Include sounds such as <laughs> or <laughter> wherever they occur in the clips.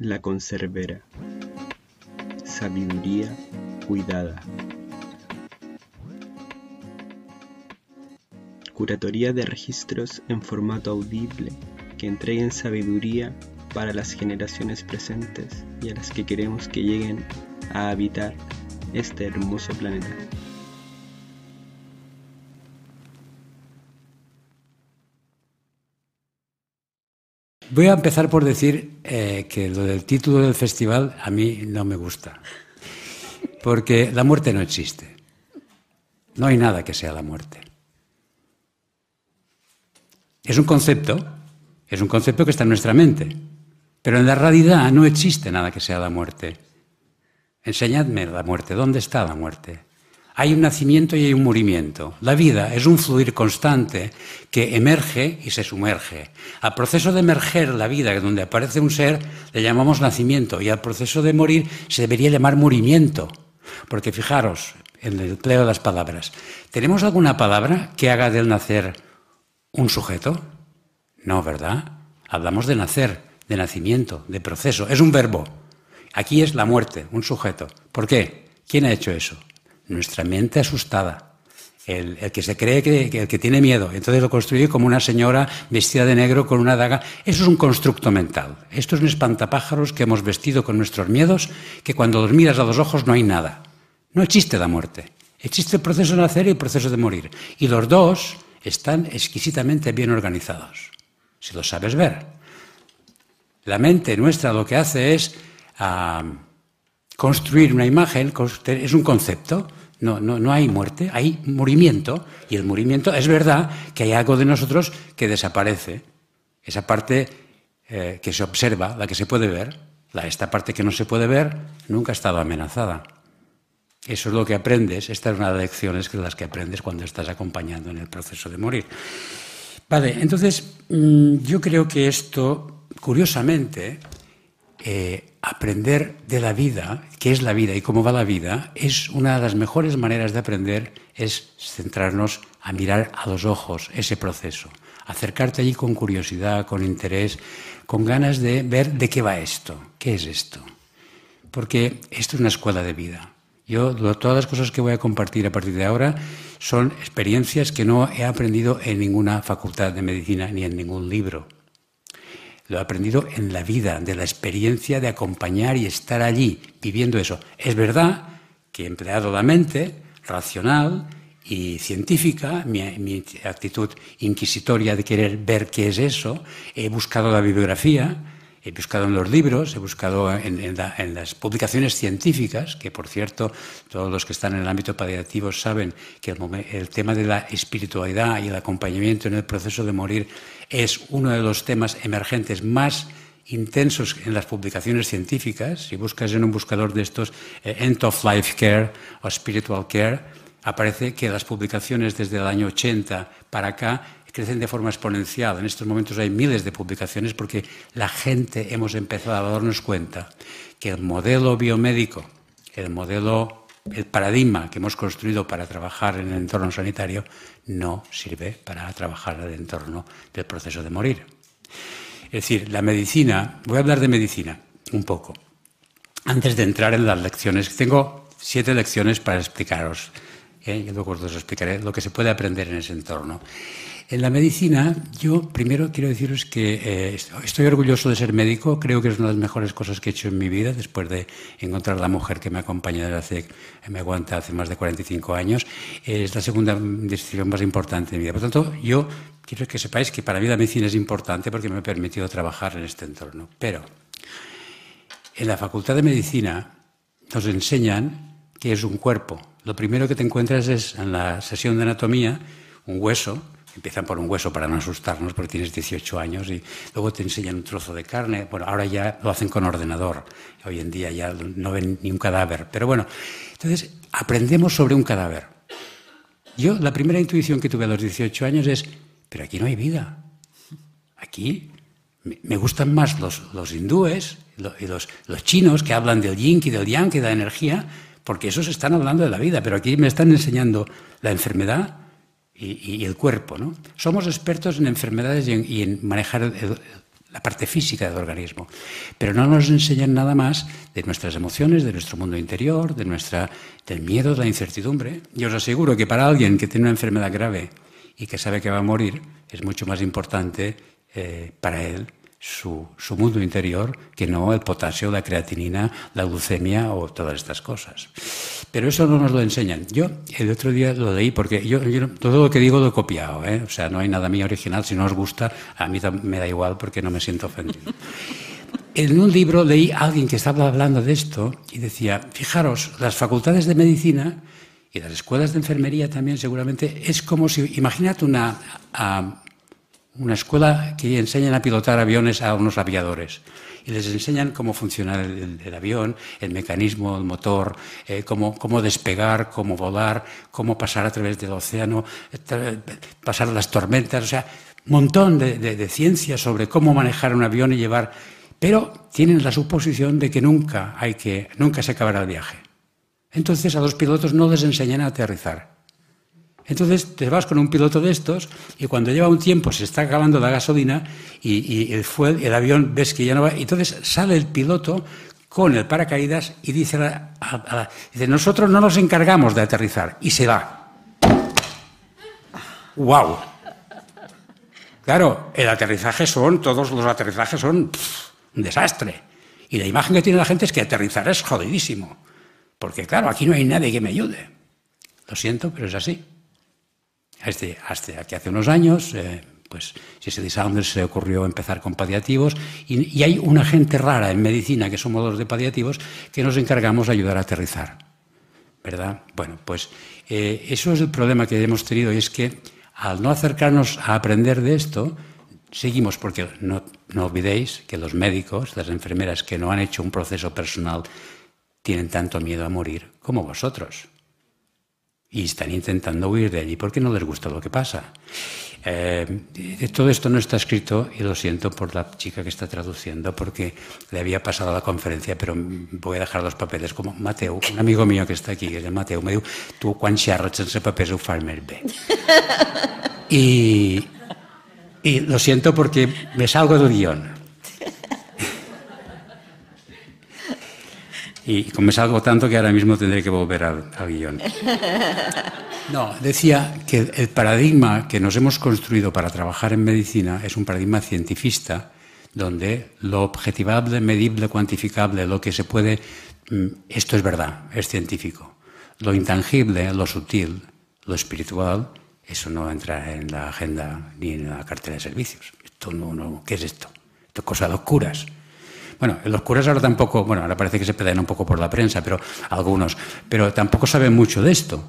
La conservera. Sabiduría cuidada. Curatoría de registros en formato audible que entreguen sabiduría para las generaciones presentes y a las que queremos que lleguen a habitar este hermoso planeta. Voy a empezar por decir eh, que lo del título del festival a mí no me gusta, porque la muerte no existe. No hay nada que sea la muerte. Es un concepto, es un concepto que está en nuestra mente, pero en la realidad no existe nada que sea la muerte. Enseñadme la muerte, ¿dónde está la muerte? Hay un nacimiento y hay un murimiento. La vida es un fluir constante que emerge y se sumerge. Al proceso de emerger la vida, donde aparece un ser, le llamamos nacimiento y al proceso de morir se debería llamar murimiento. Porque fijaros en el empleo de las palabras. ¿Tenemos alguna palabra que haga del nacer un sujeto? No, ¿verdad? Hablamos de nacer, de nacimiento, de proceso. Es un verbo. Aquí es la muerte, un sujeto. ¿Por qué? ¿Quién ha hecho eso? Nuestra mente asustada. El, que se cree que, el que tiene miedo, entonces lo construye como una señora vestida de negro con una daga. Eso es un constructo mental. Esto es un espantapájaros que hemos vestido con nuestros miedos, que cuando los miras a los ojos no hay nada. No existe la muerte. Existe el proceso de nacer y el proceso de morir. Y los dos están exquisitamente bien organizados, si lo sabes ver. La mente nuestra lo que hace es ah, construir una imagen, es un concepto no, no, no hay muerte, hay movimiento. Y el movimiento es verdad que hay algo de nosotros que desaparece. Esa parte eh, que se observa, la que se puede ver, la, esta parte que no se puede ver, nunca ha estado amenazada. Eso es lo que aprendes. Esta es una de las lecciones que las que aprendes cuando estás acompañando en el proceso de morir. Vale, entonces mm, yo creo que esto, curiosamente, eh, aprender de la vida, qué es la vida y cómo va la vida, es una de las mejores maneras de aprender, es centrarnos a mirar a los ojos ese proceso, acercarte allí con curiosidad, con interés, con ganas de ver de qué va esto, qué es esto. Porque esto es una escuela de vida. Yo todas las cosas que voy a compartir a partir de ahora son experiencias que no he aprendido en ninguna facultad de medicina ni en ningún libro lo he aprendido en la vida, de la experiencia de acompañar y estar allí, viviendo eso. Es verdad que he empleado la mente racional y científica, mi, actitud inquisitoria de querer ver qué es eso, he buscado la bibliografía, he buscado en los libros, he buscado en, las publicaciones científicas, que por cierto, todos los que están en el ámbito paliativo saben que el tema de la espiritualidad y el acompañamiento en el proceso de morir es uno de los temas emergentes más intensos en las publicaciones científicas. Si buscas en un buscador de estos eh, End of Life Care o Spiritual Care, aparece que las publicaciones desde el año 80 para acá crecen de forma exponencial. En estos momentos hay miles de publicaciones porque la gente hemos empezado a darnos cuenta que el modelo biomédico, el modelo, el paradigma que hemos construido para trabajar en el entorno sanitario no sirve para trabajar en el entorno del proceso de morir. Es decir, la medicina, voy a hablar de medicina un poco, antes de entrar en las lecciones. Tengo siete lecciones para explicaros, ¿eh? y luego os explicaré lo que se puede aprender en ese entorno. En la medicina, yo primero quiero deciros que eh, estoy orgulloso de ser médico, creo que es una de las mejores cosas que he hecho en mi vida, después de encontrar la mujer que me acompaña desde hace, me aguanta hace más de 45 años. Es la segunda decisión más importante de mi vida. Por tanto, yo quiero que sepáis que para mí la medicina es importante porque me ha permitido trabajar en este entorno. Pero en la Facultad de Medicina nos enseñan que es un cuerpo. Lo primero que te encuentras es en la sesión de anatomía un hueso Empiezan por un hueso para no asustarnos porque tienes 18 años y luego te enseñan un trozo de carne. Bueno, ahora ya lo hacen con ordenador. Hoy en día ya no ven ni un cadáver. Pero bueno, entonces aprendemos sobre un cadáver. Yo la primera intuición que tuve a los 18 años es, pero aquí no hay vida. Aquí me gustan más los, hindúes y los, los chinos que hablan del yin y del yang y de la energía, porque esos están hablando de la vida, pero aquí me están enseñando la enfermedad y, el cuerpo. ¿no? Somos expertos en enfermedades y en, manejar la parte física del organismo. Pero no nos enseñan nada más de nuestras emociones, de nuestro mundo interior, de nuestra, del miedo, de la incertidumbre. Y os aseguro que para alguien que tiene una enfermedad grave y que sabe que va a morir, es mucho más importante eh, para él su, mundo interior que no el potasio, la creatinina, la glucemia o todas estas cosas. Pero eso no nos lo enseñan. Yo el otro día lo leí porque yo, todo lo que digo lo he copiado, ¿eh? o sea, no hay nada mío original. Si no os gusta, a mí me da igual porque no me siento ofendido. <laughs> En un libro leí a alguien que estaba hablando de esto y decía, fijaros, las facultades de medicina y las escuelas de enfermería también seguramente es como si, imagínate una, una escuela que enseñan a pilotar aviones a unos aviadores y les enseñan cómo funciona el, avión, el mecanismo, el motor, eh, cómo, cómo, despegar, cómo volar, cómo pasar a través del océano, pasar las tormentas, o sea, un montón de, de ciencia sobre cómo manejar un avión y llevar, pero tienen la suposición de que nunca hay que, nunca se acabará el viaje. Entonces a los pilotos no les enseñan a aterrizar. Entonces te vas con un piloto de estos y cuando lleva un tiempo se está acabando la gasolina y, el, avión ves que ya no va, entonces sale el piloto con el paracaídas y dice, dice, nosotros no nos encargamos de aterrizar y se va. ¡Wow! Claro, el aterrizaje son, todos los aterrizajes son un desastre. Y la imagen que tiene la gente es que aterrizar es jodidísimo. Porque claro, aquí no hay nadie que me ayude. Lo siento, pero es así. Este, hasta que hace unos años, eh, pues si Saunders se ocurrió empezar con paliativos y, hay una gente rara en medicina, que somos los de paliativos, que nos encargamos de ayudar a aterrizar. ¿Verdad? Bueno, pues eh, eso es el problema que hemos tenido y es que al no acercarnos a aprender de esto, seguimos, porque no olvidéis que los médicos, las enfermeras que no han hecho un proceso personal, tienen tanto miedo a morir como vosotros y están intentando huir de allí porque no les gusta lo que pasa. Eh, todo esto no está escrito y lo siento por la chica que está traduciendo porque le había pasado la conferencia, pero voy a dejar los papeles como Mateo, un amigo mío que está aquí, que es Mateo, me dijo, tú quan xerres sense papers ho fas <laughs> més bé. Y, y lo siento porque me salgo del guion. Y como algo tanto que ahora mismo tendré que volver al, guion. <laughs> No, decía que el paradigma que nos hemos construido para trabajar en medicina es un paradigma cientifista, donde lo objetivable, medible, cuantificable, lo que se puede, mm, esto es verdad, es científico. Lo intangible, lo sutil, lo espiritual, eso no entra en la agenda ni en la cartera de servicios. Esto no, no ¿qué es esto? Esto es cosa de. Bueno, los curas ahora tampoco, bueno, ahora parece que se pedan un poco por la prensa, pero algunos, pero tampoco saben mucho de esto,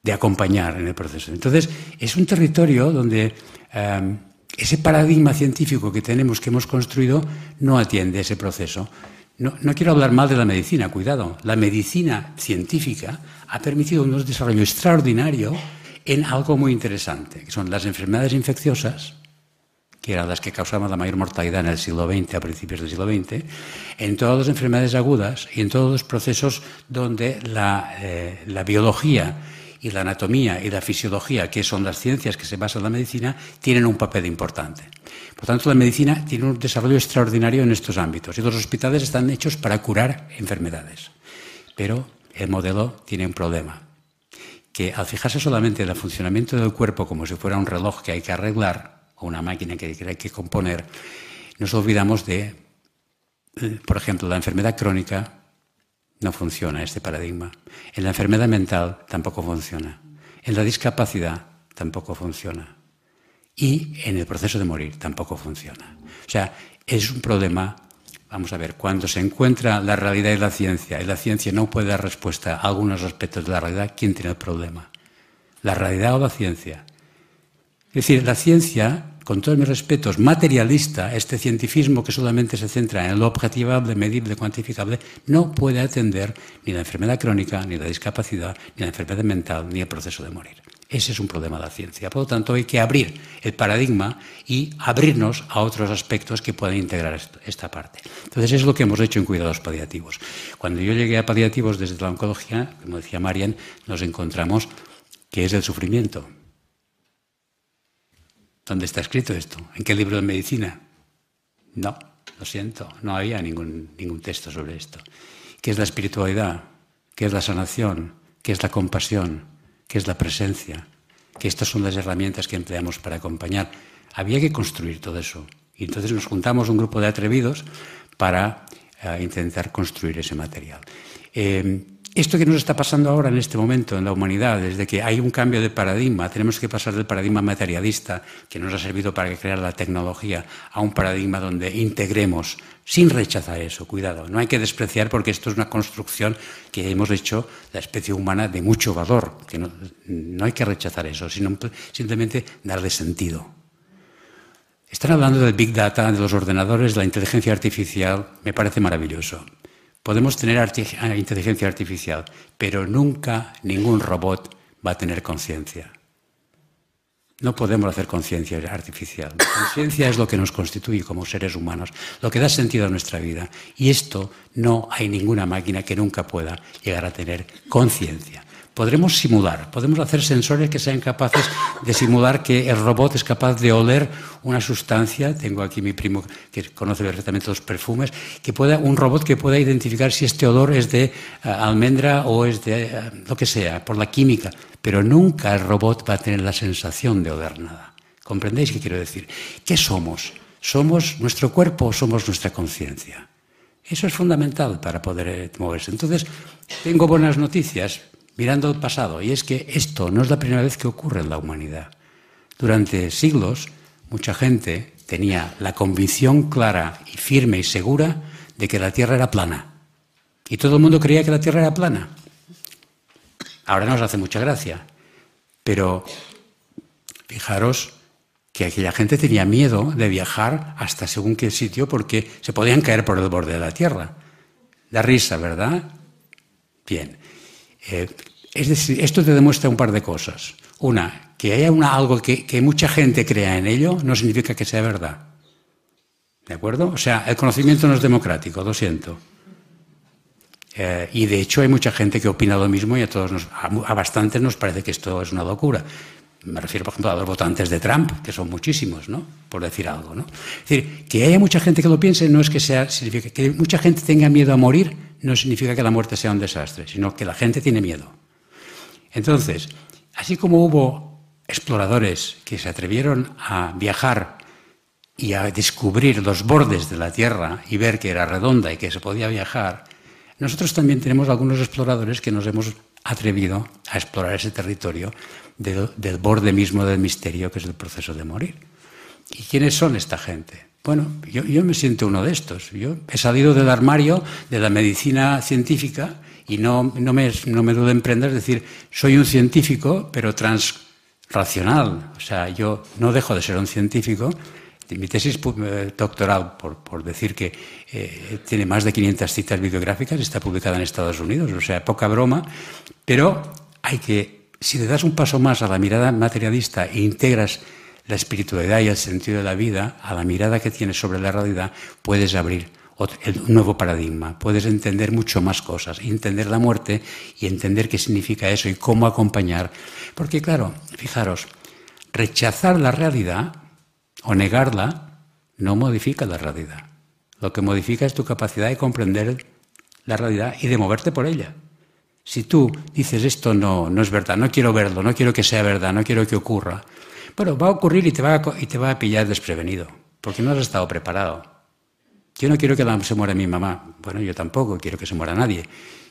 de acompañar en el proceso. Entonces, es un territorio donde em, ese paradigma científico que tenemos, que hemos construido, no atiende ese proceso. No, no, quiero hablar mal de la medicina, cuidado. La medicina científica ha permitido un desarrollo extraordinario en algo muy interesante, que son las enfermedades infecciosas, que eran las que causaban la mayor mortalidad en el siglo XX, a principios del siglo XX, en todas las enfermedades agudas y en todos los procesos donde la, eh, la biología y la anatomía y la fisiología, que son las ciencias que se basan en la medicina, tienen un papel importante. Por tanto, la medicina tiene un desarrollo extraordinario en estos ámbitos y los hospitales están hechos para curar enfermedades. Pero el modelo tiene un problema, que al fijarse solamente en el funcionamiento del cuerpo como si fuera un reloj que hay que arreglar, una máquina que hay que componer, nos olvidamos de, eh, por ejemplo, la enfermedad crónica no funciona este paradigma. En la enfermedad mental tampoco funciona. En la discapacidad tampoco funciona. Y en el proceso de morir tampoco funciona. O sea, es un problema, vamos a ver, cuando se encuentra la realidad y la ciencia, y la ciencia no puede dar respuesta a algunos aspectos de la realidad, ¿quién tiene el problema? ¿La realidad o la ciencia? Es decir, la ciencia con todos mis respetos, materialista, este cientifismo que solamente se centra en lo objetivable, medible, cuantificable, no puede atender ni la enfermedad crónica, ni la discapacidad, ni la enfermedad mental, ni el proceso de morir. Ese es un problema de la ciencia. Por lo tanto, hay que abrir el paradigma y abrirnos a otros aspectos que puedan integrar esta parte. Entonces, es lo que hemos hecho en cuidados paliativos. Cuando yo llegué a paliativos desde la oncología, como decía Marian, nos encontramos que es el sufrimiento ¿Dónde está escrito esto? ¿En qué libro de medicina? No, lo siento, no había ningún, ningún texto sobre esto. ¿Qué es la espiritualidad? ¿Qué es la sanación? ¿Qué es la compasión? ¿Qué es la presencia? Que estas son las herramientas que empleamos para acompañar. Había que construir todo eso. Y entonces nos juntamos un grupo de atrevidos para eh, intentar construir ese material. Eh, esto que nos está pasando ahora en este momento en la humanidad, desde que hay un cambio de paradigma, tenemos que pasar del paradigma materialista, que nos ha servido para crear la tecnología, a un paradigma donde integremos, sin rechazar eso, cuidado, no hay que despreciar porque esto es una construcción que hemos hecho la especie humana de mucho valor, que no, no hay que rechazar eso, sino simplemente darle sentido. Están hablando del Big Data, de los ordenadores, de la inteligencia artificial, me parece maravilloso. Podemos tener ah, inteligencia artificial, pero nunca ningún robot va a tener conciencia. No podemos hacer conciencia artificial. Conciencia es lo que nos constituye como seres humanos, lo que da sentido a nuestra vida. Y esto no hay ninguna máquina que nunca pueda llegar a tener conciencia podremos simular, podemos hacer sensores que sean capaces de simular que el robot es capaz de oler una sustancia, tengo aquí mi primo que conoce perfectamente los perfumes, que pueda, un robot que pueda identificar si este olor es de uh, almendra o es de uh, lo que sea, por la química, pero nunca el robot va a tener la sensación de oler nada. ¿Comprendéis qué quiero decir? ¿Qué somos? ¿Somos nuestro cuerpo o somos nuestra conciencia? Eso es fundamental para poder eh, moverse. Entonces, tengo buenas noticias mirando el pasado, y es que esto no es la primera vez que ocurre en la humanidad. Durante siglos, mucha gente tenía la convicción clara y firme y segura de que la Tierra era plana. Y todo el mundo creía que la Tierra era plana. Ahora nos hace mucha gracia. Pero fijaros que aquella gente tenía miedo de viajar hasta según qué sitio porque se podían caer por el borde de la Tierra. Da risa, ¿verdad? Bien. Eh, es decir, esto te demuestra un par de cosas. Una, que haya algo que, mucha gente crea en ello no significa que sea verdad. ¿De acuerdo? O sea, el conocimiento no es democrático, lo siento. Eh, y de hecho hay mucha gente que opina lo mismo y a todos nos, a, bastantes nos parece que esto es una locura. Me refiero, por ejemplo, a los votantes de Trump, que son muchísimos, ¿no? Por decir algo, ¿no? Es decir, que haya mucha gente que lo piense no es que sea, significa que mucha gente tenga miedo a morir, no significa que la muerte sea un desastre, sino que la gente tiene miedo. Entonces, así como hubo exploradores que se atrevieron a viajar y a descubrir los bordes de la Tierra y ver que era redonda y que se podía viajar, nosotros también tenemos algunos exploradores que nos hemos atrevido a explorar ese territorio del borde mismo del misterio que es el proceso de morir. ¿Y quiénes son esta gente? Bueno, yo, me siento uno de estos. Yo he salido del armario de la medicina científica y no, me, no me dudo en emprender, es decir, soy un científico, pero transracional. O sea, yo no dejo de ser un científico. Mi tesis eh, doctoral, por, decir que eh, tiene más de 500 citas bibliográficas, está publicada en Estados Unidos, o sea, poca broma, pero hay que, si le das un paso más a la mirada materialista e integras la espiritualidad y el sentido de la vida, a la mirada que tienes sobre la realidad, puedes abrir un nuevo paradigma, puedes entender mucho más cosas, entender la muerte y entender qué significa eso y cómo acompañar. Porque claro, fijaros, rechazar la realidad o negarla no modifica la realidad. Lo que modifica es tu capacidad de comprender la realidad y de moverte por ella. Si tú dices esto no, no es verdad, no quiero verlo, no quiero que sea verdad, no quiero que ocurra, bueno, va a ocurrir y te va y te va a pillar desprevenido, porque no has estado preparado. Yo no quiero que se muera mi mamá. Bueno, yo tampoco quiero que se muera nadie.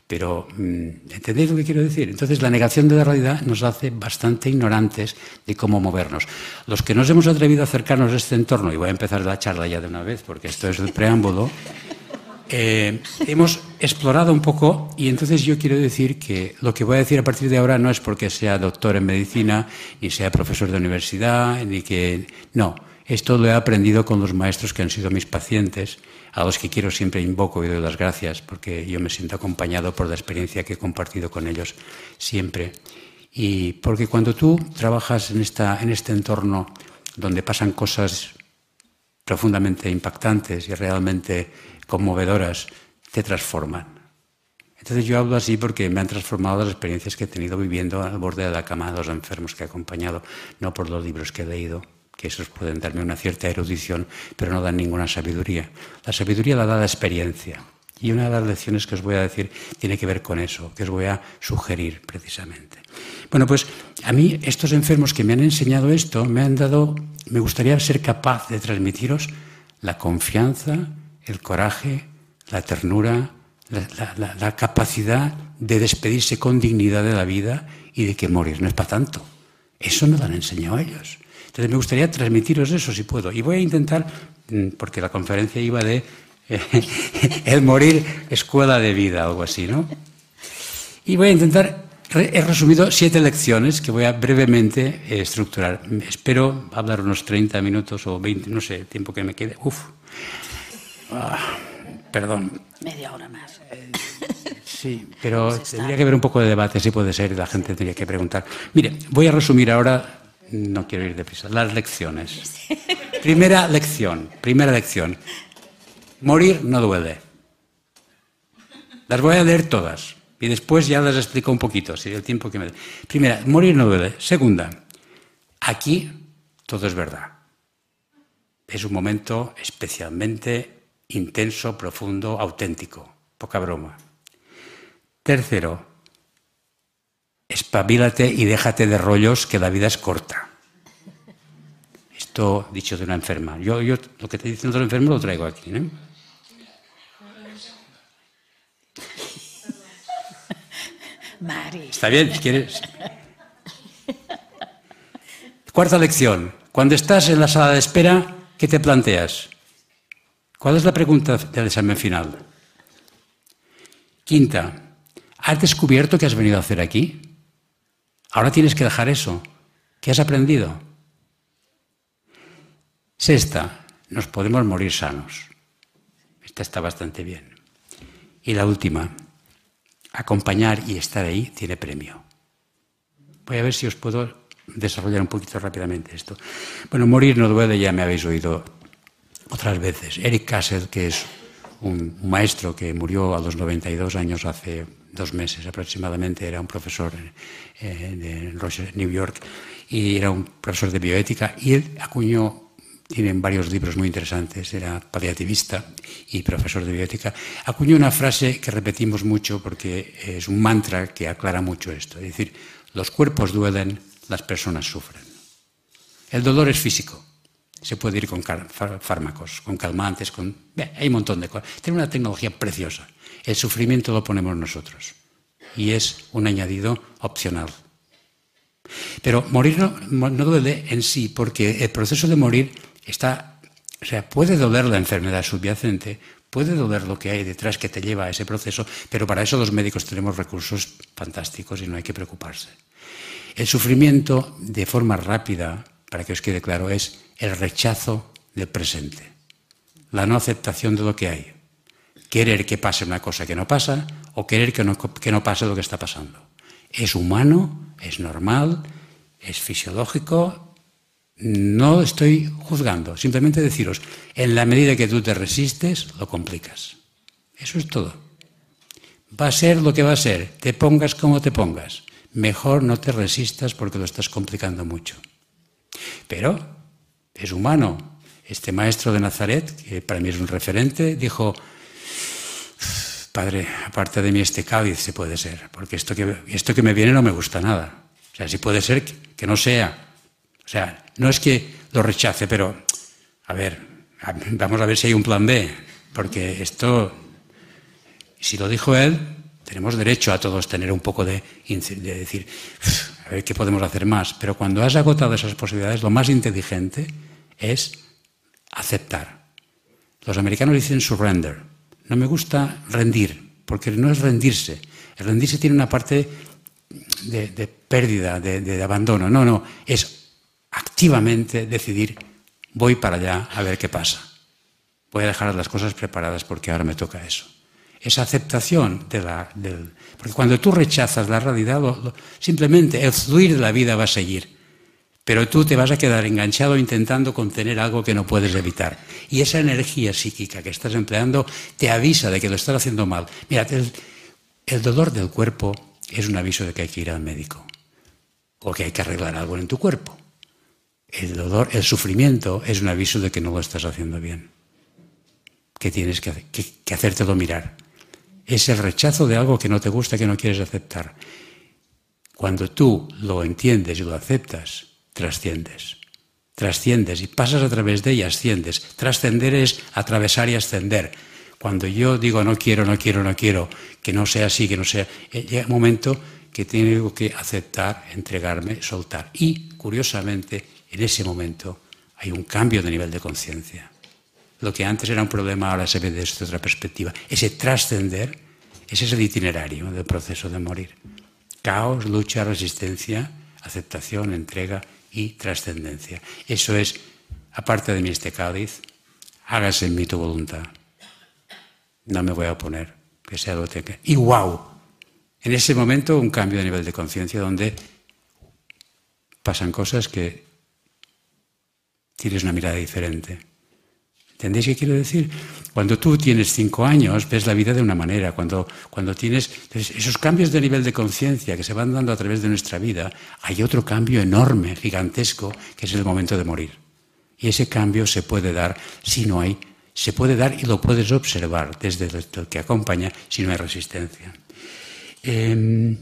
Pero, mm, ¿entendéis lo que quiero decir? Entonces, la negación de la realidad nos hace bastante ignorantes de cómo movernos. Los que nos hemos atrevido a acercarnos a este entorno, y voy a empezar la charla ya de una vez, porque esto es el preámbulo, <laughs> eh, hemos explorado un poco y entonces yo quiero decir que lo que voy a decir a partir de ahora no es porque sea doctor en medicina, ni sea profesor de universidad, ni que... No, esto lo he aprendido con los maestros que han sido mis pacientes, a los que quiero siempre invoco y doy las gracias porque yo me siento acompañado por la experiencia que he compartido con ellos siempre. Y porque cuando tú trabajas en, esta, en este entorno donde pasan cosas profundamente impactantes y realmente conmovedoras, te transforman. Entonces yo hablo así porque me han transformado las experiencias que he tenido viviendo al borde de la cama de los enfermos que he acompañado, no por los libros que he leído, que esos pueden darme una cierta erudición, pero no dan ninguna sabiduría. La sabiduría la da la experiencia. Y una de las lecciones que os voy a decir tiene que ver con eso, que os voy a sugerir precisamente. Bueno, pues a mí estos enfermos que me han enseñado esto me han dado, me gustaría ser capaz de transmitiros la confianza, el coraje, la ternura, la, capacidad de despedirse con dignidad de la vida y de que morir no es para tanto. Eso no lo han enseñado ellos. Entonces me gustaría transmitiros eso si puedo. Y voy a intentar, mm, porque la conferencia iba de <laughs> el morir escuela de vida, algo así, ¿no? Y voy a intentar, he resumido siete lecciones que voy a brevemente eh, estructurar. Espero hablar unos 30 minutos o 20, no sé, el tiempo que me quede. Uf. Ah, perdón. Media hora más. Sí, pero tendría que haber un poco de debate, si puede ser, y la gente tendría que preguntar. Mire, voy a resumir ahora, no quiero ir deprisa, las lecciones. Primera lección, primera lección. Morir no duele. Las voy a leer todas y después ya las explico un poquito, si el tiempo que me dé. Primera, morir no duele. Segunda, aquí todo es verdad. Es un momento especialmente intenso, profundo, auténtico. Poca broma. Tercero, espabilate y déjate de rollos que la vida es corta. Esto dicho de una enferma. Yo, yo lo que te dicen los enfermos lo traigo aquí. ¿no? Mari. Está bien, si quieres. Cuarta lección. Cuando estás en la sala de espera, ¿qué te planteas? ¿Cuál es la pregunta del examen final? Quinta. ¿Has descubierto qué has venido a hacer aquí? Ahora tienes que dejar eso. ¿Qué has aprendido? Sexta, nos podemos morir sanos. Esta está bastante bien. Y la última, acompañar y estar ahí tiene premio. Voy a ver si os puedo desarrollar un poquito rápidamente esto. Bueno, morir no duele, ya me habéis oído otras veces. Eric Kassel, que es un maestro que murió a los 92 años hace dos meses aproximadamente, era un profesor eh, de New York, y era un profesor de bioética, y él acuñó tienen varios libros muy interesantes, era paliativista y profesor de bioética, acuñó una frase que repetimos mucho porque es un mantra que aclara mucho esto, es decir, los cuerpos duelen, las personas sufren. El dolor es físico, se puede ir con fármacos, con calmantes, con... hay un montón de cosas. Tiene una tecnología preciosa. El sufrimiento lo ponemos nosotros y es un añadido opcional. Pero morir no, duele en sí porque el proceso de morir está, o sea, puede doler la enfermedad subyacente, puede doler lo que hay detrás que te lleva a ese proceso, pero para eso los médicos tenemos recursos fantásticos y no hay que preocuparse. El sufrimiento, de forma rápida, para que os quede claro, es el rechazo del presente, la no aceptación de lo que hay, querer que pase una cosa que no pasa o querer que no, que no pase lo que está pasando. Es humano, es normal, es fisiológico, no estoy juzgando, simplemente deciros, en la medida que tú te resistes, lo complicas. Eso es todo. Va a ser lo que va a ser, te pongas como te pongas. Mejor no te resistas porque lo estás complicando mucho. Pero es humano. Este maestro de Nazaret, que para mí es un referente, dijo, Padre, aparte de mí este cáliz se puede ser, porque esto que, esto que me viene no me gusta nada. O sea, si puede ser que no sea. O sea, no es que lo rechace, pero, a ver, vamos a ver si hay un plan B, porque esto, si lo dijo él, tenemos derecho a todos tener un poco de decir, a ver qué podemos hacer más. Pero cuando has agotado esas posibilidades, lo más inteligente es aceptar. Los americanos dicen surrender. No me gusta rendir, porque no es rendirse. El rendirse tiene una parte de, pérdida, de abandono. No, no, es activamente decidir, voy para allá a ver qué pasa. Voy a dejar las cosas preparadas porque ahora me toca eso. Esa aceptación de la... Porque cuando tú rechazas la realidad, simplemente el fluir de la vida va a seguir. Pero tú te vas a quedar enganchado intentando contener algo que no puedes evitar. Y esa energía psíquica que estás empleando te avisa de que lo estás haciendo mal. Mira, el dolor del cuerpo es un aviso de que hay que ir al médico o que hay que arreglar algo en tu cuerpo. El dolor, el sufrimiento es un aviso de que no lo estás haciendo bien, que tienes que, que, que hacértelo mirar. Es el rechazo de algo que no te gusta, que no quieres aceptar. Cuando tú lo entiendes y lo aceptas, trasciendes. Trasciendes y pasas a través de ella, asciendes. Trascender es atravesar y ascender. Cuando yo digo no quiero, no quiero, no quiero, que no sea así, que no sea, eh, llega un momento que tengo que aceptar, entregarme, soltar. Y, curiosamente, en ese momento hay un cambio de nivel de conciencia. Lo que antes era un problema ahora se ve desde otra perspectiva. Ese trascender, ese es el itinerario del proceso de morir. Caos, lucha, resistencia, aceptación, entrega y trascendencia. Eso es, aparte de mí este cáliz, hágase en mí tu voluntad. No me voy a oponer, que sea lo que. Y wow, en ese momento un cambio de nivel de conciencia donde pasan cosas que tienes una mirada diferente. ¿Entendéis qué quiero decir? Cuando tú tienes cinco años, ves la vida de una manera. Cuando, cuando tienes esos cambios de nivel de conciencia que se van dando a través de nuestra vida, hay otro cambio enorme, gigantesco, que es el momento de morir. Y ese cambio se puede dar si no hay, se puede dar y lo puedes observar desde el que acompaña si no hay resistencia. Eh,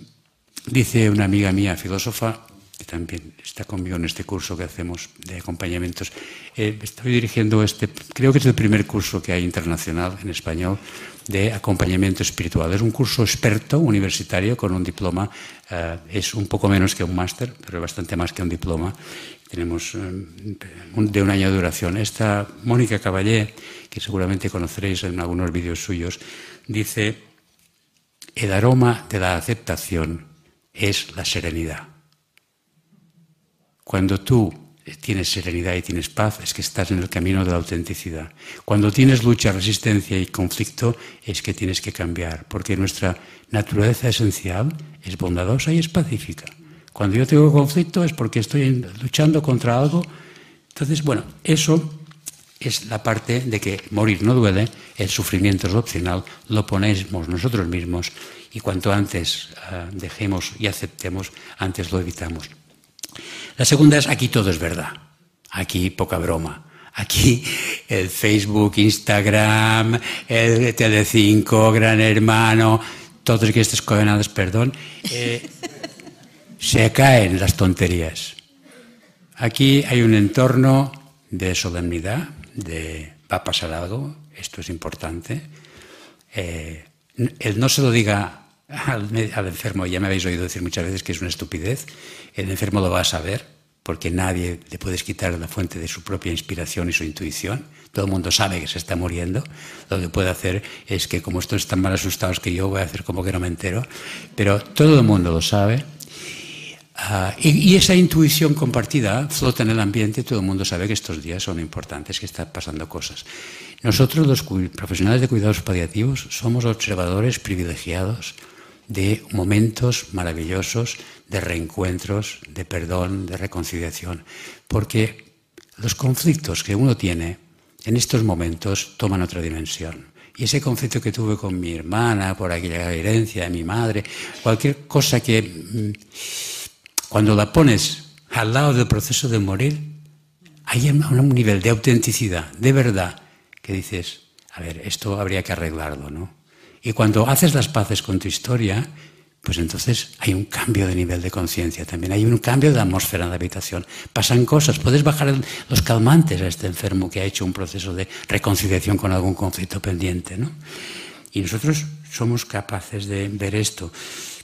dice una amiga mía, filósofa, que también está conmigo en este curso que hacemos de acompañamientos. Eh, estoy dirigiendo este, creo que es el primer curso que hay internacional en español de acompañamiento espiritual. Es un curso experto universitario con un diploma, eh, es un poco menos que un máster, pero bastante más que un diploma. Tenemos eh, de un año de duración. Esta Mónica Caballé, que seguramente conoceréis en algunos vídeos suyos, dice, el aroma de la aceptación es la serenidad. Cuando tú tienes serenidad y tienes paz, es que estás en el camino de la autenticidad. Cuando tienes lucha, resistencia y conflicto, es que tienes que cambiar, porque nuestra naturaleza esencial es bondadosa y es pacífica. Cuando yo tengo conflicto es porque estoy luchando contra algo. Entonces, bueno, eso es la parte de que morir no duele, el sufrimiento es opcional, lo ponemos nosotros mismos y cuanto antes uh, dejemos y aceptemos, antes lo evitamos. La segunda es aquí todo es verdad. Aquí poca broma. Aquí el Facebook, Instagram, el Telecinco, Gran Hermano, todos estas coordenadas, perdón, eh, se caen las tonterías. Aquí hay un entorno de solemnidad, de va a pasar algo, esto es importante. Eh, el no se lo diga al, enfermo, ya me habéis oído decir muchas veces que es una estupidez, el enfermo lo va a saber, porque nadie le puedes quitar la fuente de su propia inspiración y su intuición. Todo el mundo sabe que se está muriendo. Lo que puede hacer es que, como estos están más asustados que yo, voy a hacer como que no me entero. Pero todo el mundo lo sabe. Uh, y, y, esa intuición compartida flota en el ambiente, todo el mundo sabe que estos días son importantes, que están pasando cosas. Nosotros, los profesionales de cuidados paliativos, somos observadores privilegiados de momentos maravillosos de reencuentros, de perdón, de reconciliación, porque los conflictos que uno tiene en estos momentos toman otra dimensión. Y ese conflicto que tuve con mi hermana por aquella herencia de mi madre, cualquier cosa que mm, cuando la pones al lado del proceso de morir, hay un nivel de autenticidad, de verdad, que dices, a ver, esto habría que arreglarlo, ¿no? Y cuando haces las paces con tu historia, pues entonces hay un cambio de nivel de conciencia también, hay un cambio de atmósfera en la habitación. Pasan cosas, puedes bajar los calmantes a este enfermo que ha hecho un proceso de reconciliación con algún conflicto pendiente. ¿no? Y nosotros somos capaces de ver esto.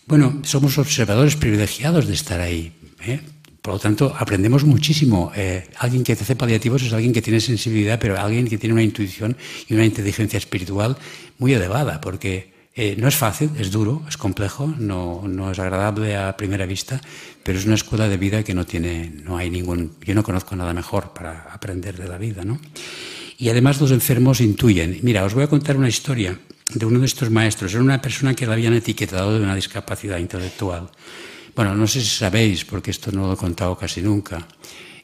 Bueno, somos observadores privilegiados de estar ahí. ¿eh? Por lo tanto, aprendemos muchísimo. Eh, alguien que hace paliativos es alguien que tiene sensibilidad, pero alguien que tiene una intuición y una inteligencia espiritual muy elevada, porque eh, no es fácil, es duro, es complejo, no, no, es agradable a primera vista, pero es una escuela de vida que no tiene, no hay ningún, yo no conozco nada mejor para aprender de la vida, ¿no? Y además los enfermos intuyen. Mira, os voy a contar una historia de uno de estos maestros. Era una persona que la habían etiquetado de una discapacidad intelectual. Bueno, no sé si sabéis, porque esto no lo he contado casi nunca,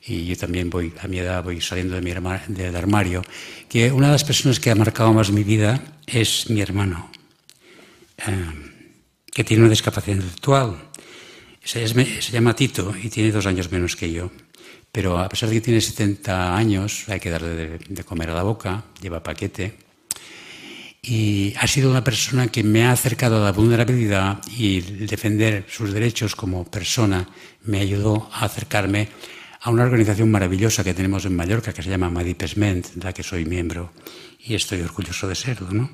y yo también voy, a mi edad voy saliendo de mi del armario, que una de las personas que ha marcado más mi vida es mi hermano, eh, que tiene una discapacidad intelectual. Se, se llama Tito y tiene dos años menos que yo. pero a pesar de que tiene 70 años, hay que darle de, comer a la boca, lleva paquete. Y ha sido una persona que me ha acercado a la vulnerabilidad y defender sus derechos como persona me ayudó a acercarme a una organización maravillosa que tenemos en Mallorca que se llama Madipesment, de la que soy miembro y estoy orgulloso de serlo. ¿no?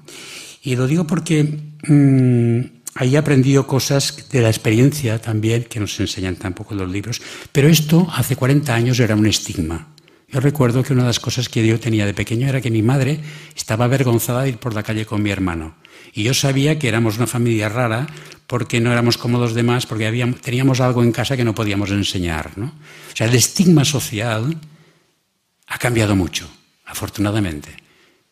Y lo digo porque mmm, ahí he aprendido cosas de la experiencia también que nos enseñan tampoco los libros, pero esto hace 40 años era un estigma. Yo recuerdo que una de las cosas que yo tenía de pequeño era que mi madre estaba avergonzada de ir por la calle con mi hermano. Y yo sabía que éramos una familia rara porque no éramos como los demás, porque teníamos algo en casa que no podíamos enseñar. ¿no? O sea, el estigma social ha cambiado mucho, afortunadamente.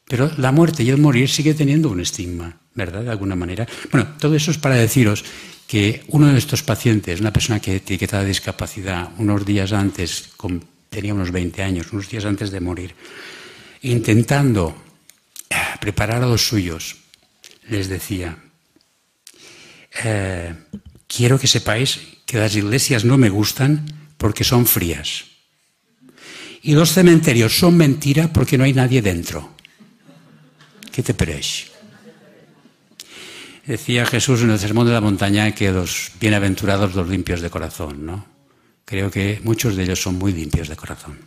Pero la muerte y el morir sigue teniendo un estigma, ¿verdad? De alguna manera. Bueno, todo eso es para deciros que uno de estos pacientes, una persona que tiene etiquetada de discapacidad, unos días antes, tenía unos 20 años, unos días antes de morir, intentando eh, preparar a los suyos, les decía, eh, quiero que sepáis que las iglesias no me gustan porque son frías. Y los cementerios son mentira porque no hay nadie dentro. ¿Qué te parece? Decía Jesús en el Sermón de la Montaña que los bienaventurados los limpios de corazón, ¿no? Creo que muchos de ellos son muy limpios de corazón.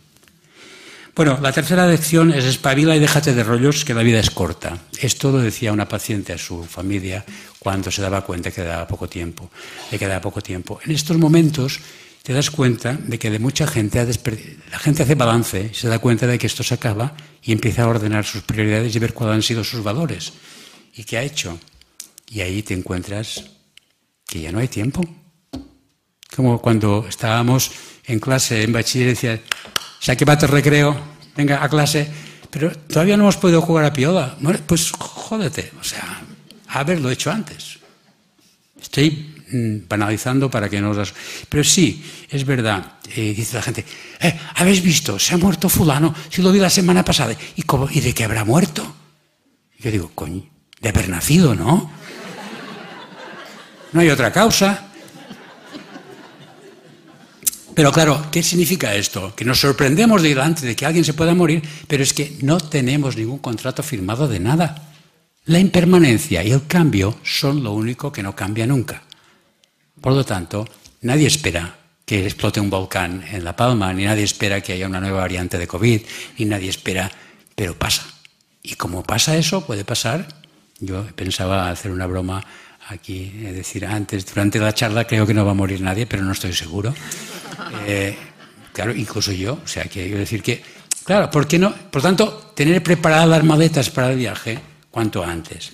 Bueno, la tercera lección es espabila y déjate de rollos, que la vida es corta. Esto lo decía una paciente a su familia cuando se daba cuenta que quedaba poco tiempo, le quedaba poco tiempo. En estos momentos te das cuenta de que de mucha gente la gente hace balance se da cuenta de que esto se acaba y empieza a ordenar sus prioridades y ver cuáles han sido sus valores y qué ha hecho. Y ahí te encuentras que ya no hay tiempo. Como cuando estábamos en clase en bachiller decía, ya que va el recreo, venga a clase, pero todavía no hemos podido jugar a piola. Pues jódete, o sea, haberlo hecho antes. Estoy Mm, banalizando para que no os... Pero sí, es verdad, eh, dice la gente, eh, ¿habéis visto? Se ha muerto fulano, si lo vi la semana pasada. ¿Y, cómo, ¿Y de qué habrá muerto? yo digo, coño, de haber nacido, ¿no? No hay otra causa. Pero claro, ¿qué significa esto? Que nos sorprendemos delante de que alguien se pueda morir, pero es que no tenemos ningún contrato firmado de nada. La impermanencia y el cambio son lo único que no cambia nunca. Por lo tanto, nadie espera que explote un volcán en La Palma, ni nadie espera que haya una nueva variante de COVID, ni nadie espera, pero pasa. Y como pasa eso, puede pasar. Yo pensaba hacer una broma aquí, es decir, antes, durante la charla creo que no va a morir nadie, pero no estoy seguro. Eh, claro, incluso yo, o sea, quiero decir que, claro, ¿por qué no? Por tanto, tener preparadas las maletas para el viaje cuanto antes.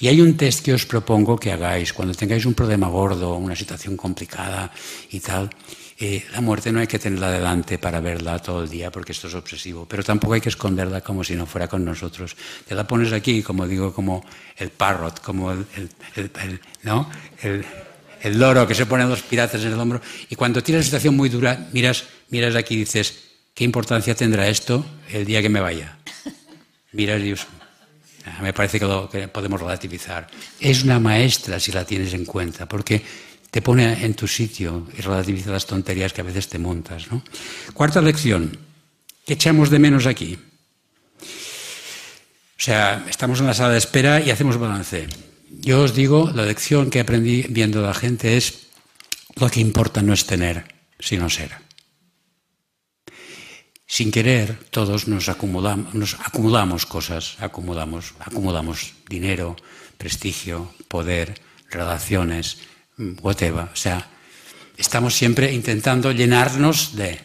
Y hay un test que os propongo que hagáis cuando tengáis un problema gordo, una situación complicada y tal. Eh, la muerte no hay que tenerla delante para verla todo el día porque esto es obsesivo, pero tampoco hay que esconderla como si no fuera con nosotros. Te la pones aquí, como digo, como el parrot, como el, ¿no? el, el loro que se ponen los piratas en el hombro. Y cuando tienes una situación muy dura, miras, miras aquí y dices, ¿qué importancia tendrá esto el día que me vaya? Miras y me parece que lo que podemos relativizar. Es una maestra si la tienes en cuenta, porque te pone en tu sitio y relativiza las tonterías que a veces te montas. ¿no? Cuarta lección, ¿qué echamos de menos aquí? O sea, estamos en la sala de espera y hacemos balance. Yo os digo, la lección que aprendí viendo a la gente es, lo que importa no es tener, sino ser sin querer, todos nos acumulamos, nos acumulamos cosas, acumulamos, acumulamos dinero, prestigio, poder, relaciones, whatever. O sea, estamos siempre intentando llenarnos de...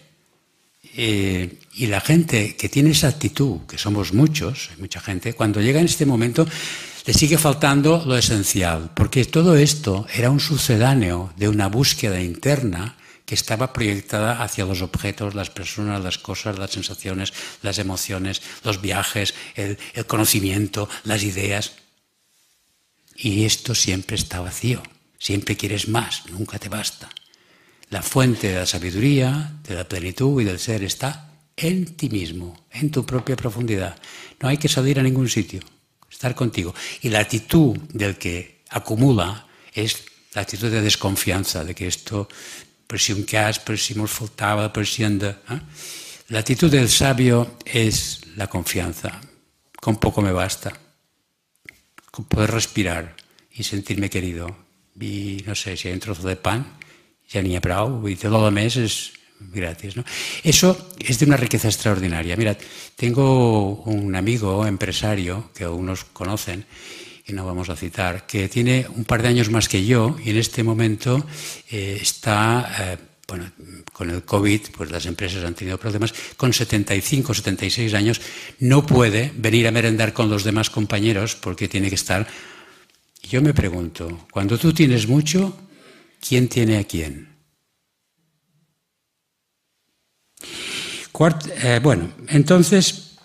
Eh, y la gente que tiene esa actitud, que somos muchos, mucha gente, cuando llega en este momento le sigue faltando lo esencial, porque todo esto era un sucedáneo de una búsqueda interna que estaba proyectada hacia los objetos, las personas, las cosas, las sensaciones, las emociones, los viajes, el, conocimiento, las ideas. Y esto siempre está vacío. Siempre quieres más, nunca te basta. La fuente de la sabiduría, de la plenitud y del ser está en ti mismo, en tu propia profundidad. No hay que salir a ningún sitio, estar contigo. Y la actitud del que acumula es la actitud de desconfianza, de que esto per si un cas, per si ens faltava, per si hem de... ¿eh? La actitud del sabio es la confianza. Con poco me basta. Con poder respirar y sentirme querido. Y no sé, si hay un trozo de pan, ja n'hi ha prou. Y todo lo demás es gratis. ¿no? Eso es de una riqueza extraordinaria. Mirad, tengo un amigo empresario que algunos conocen, y no vamos a citar, que tiene un par de años más que yo y en este momento eh, está... Eh, bueno, con el COVID, pues las empresas han tenido problemas, con 75, 76 años no puede venir a merendar con los demás compañeros porque tiene que estar... Yo me pregunto, cuando tú tienes mucho, ¿quién tiene a quién? Eh, bueno, entonces,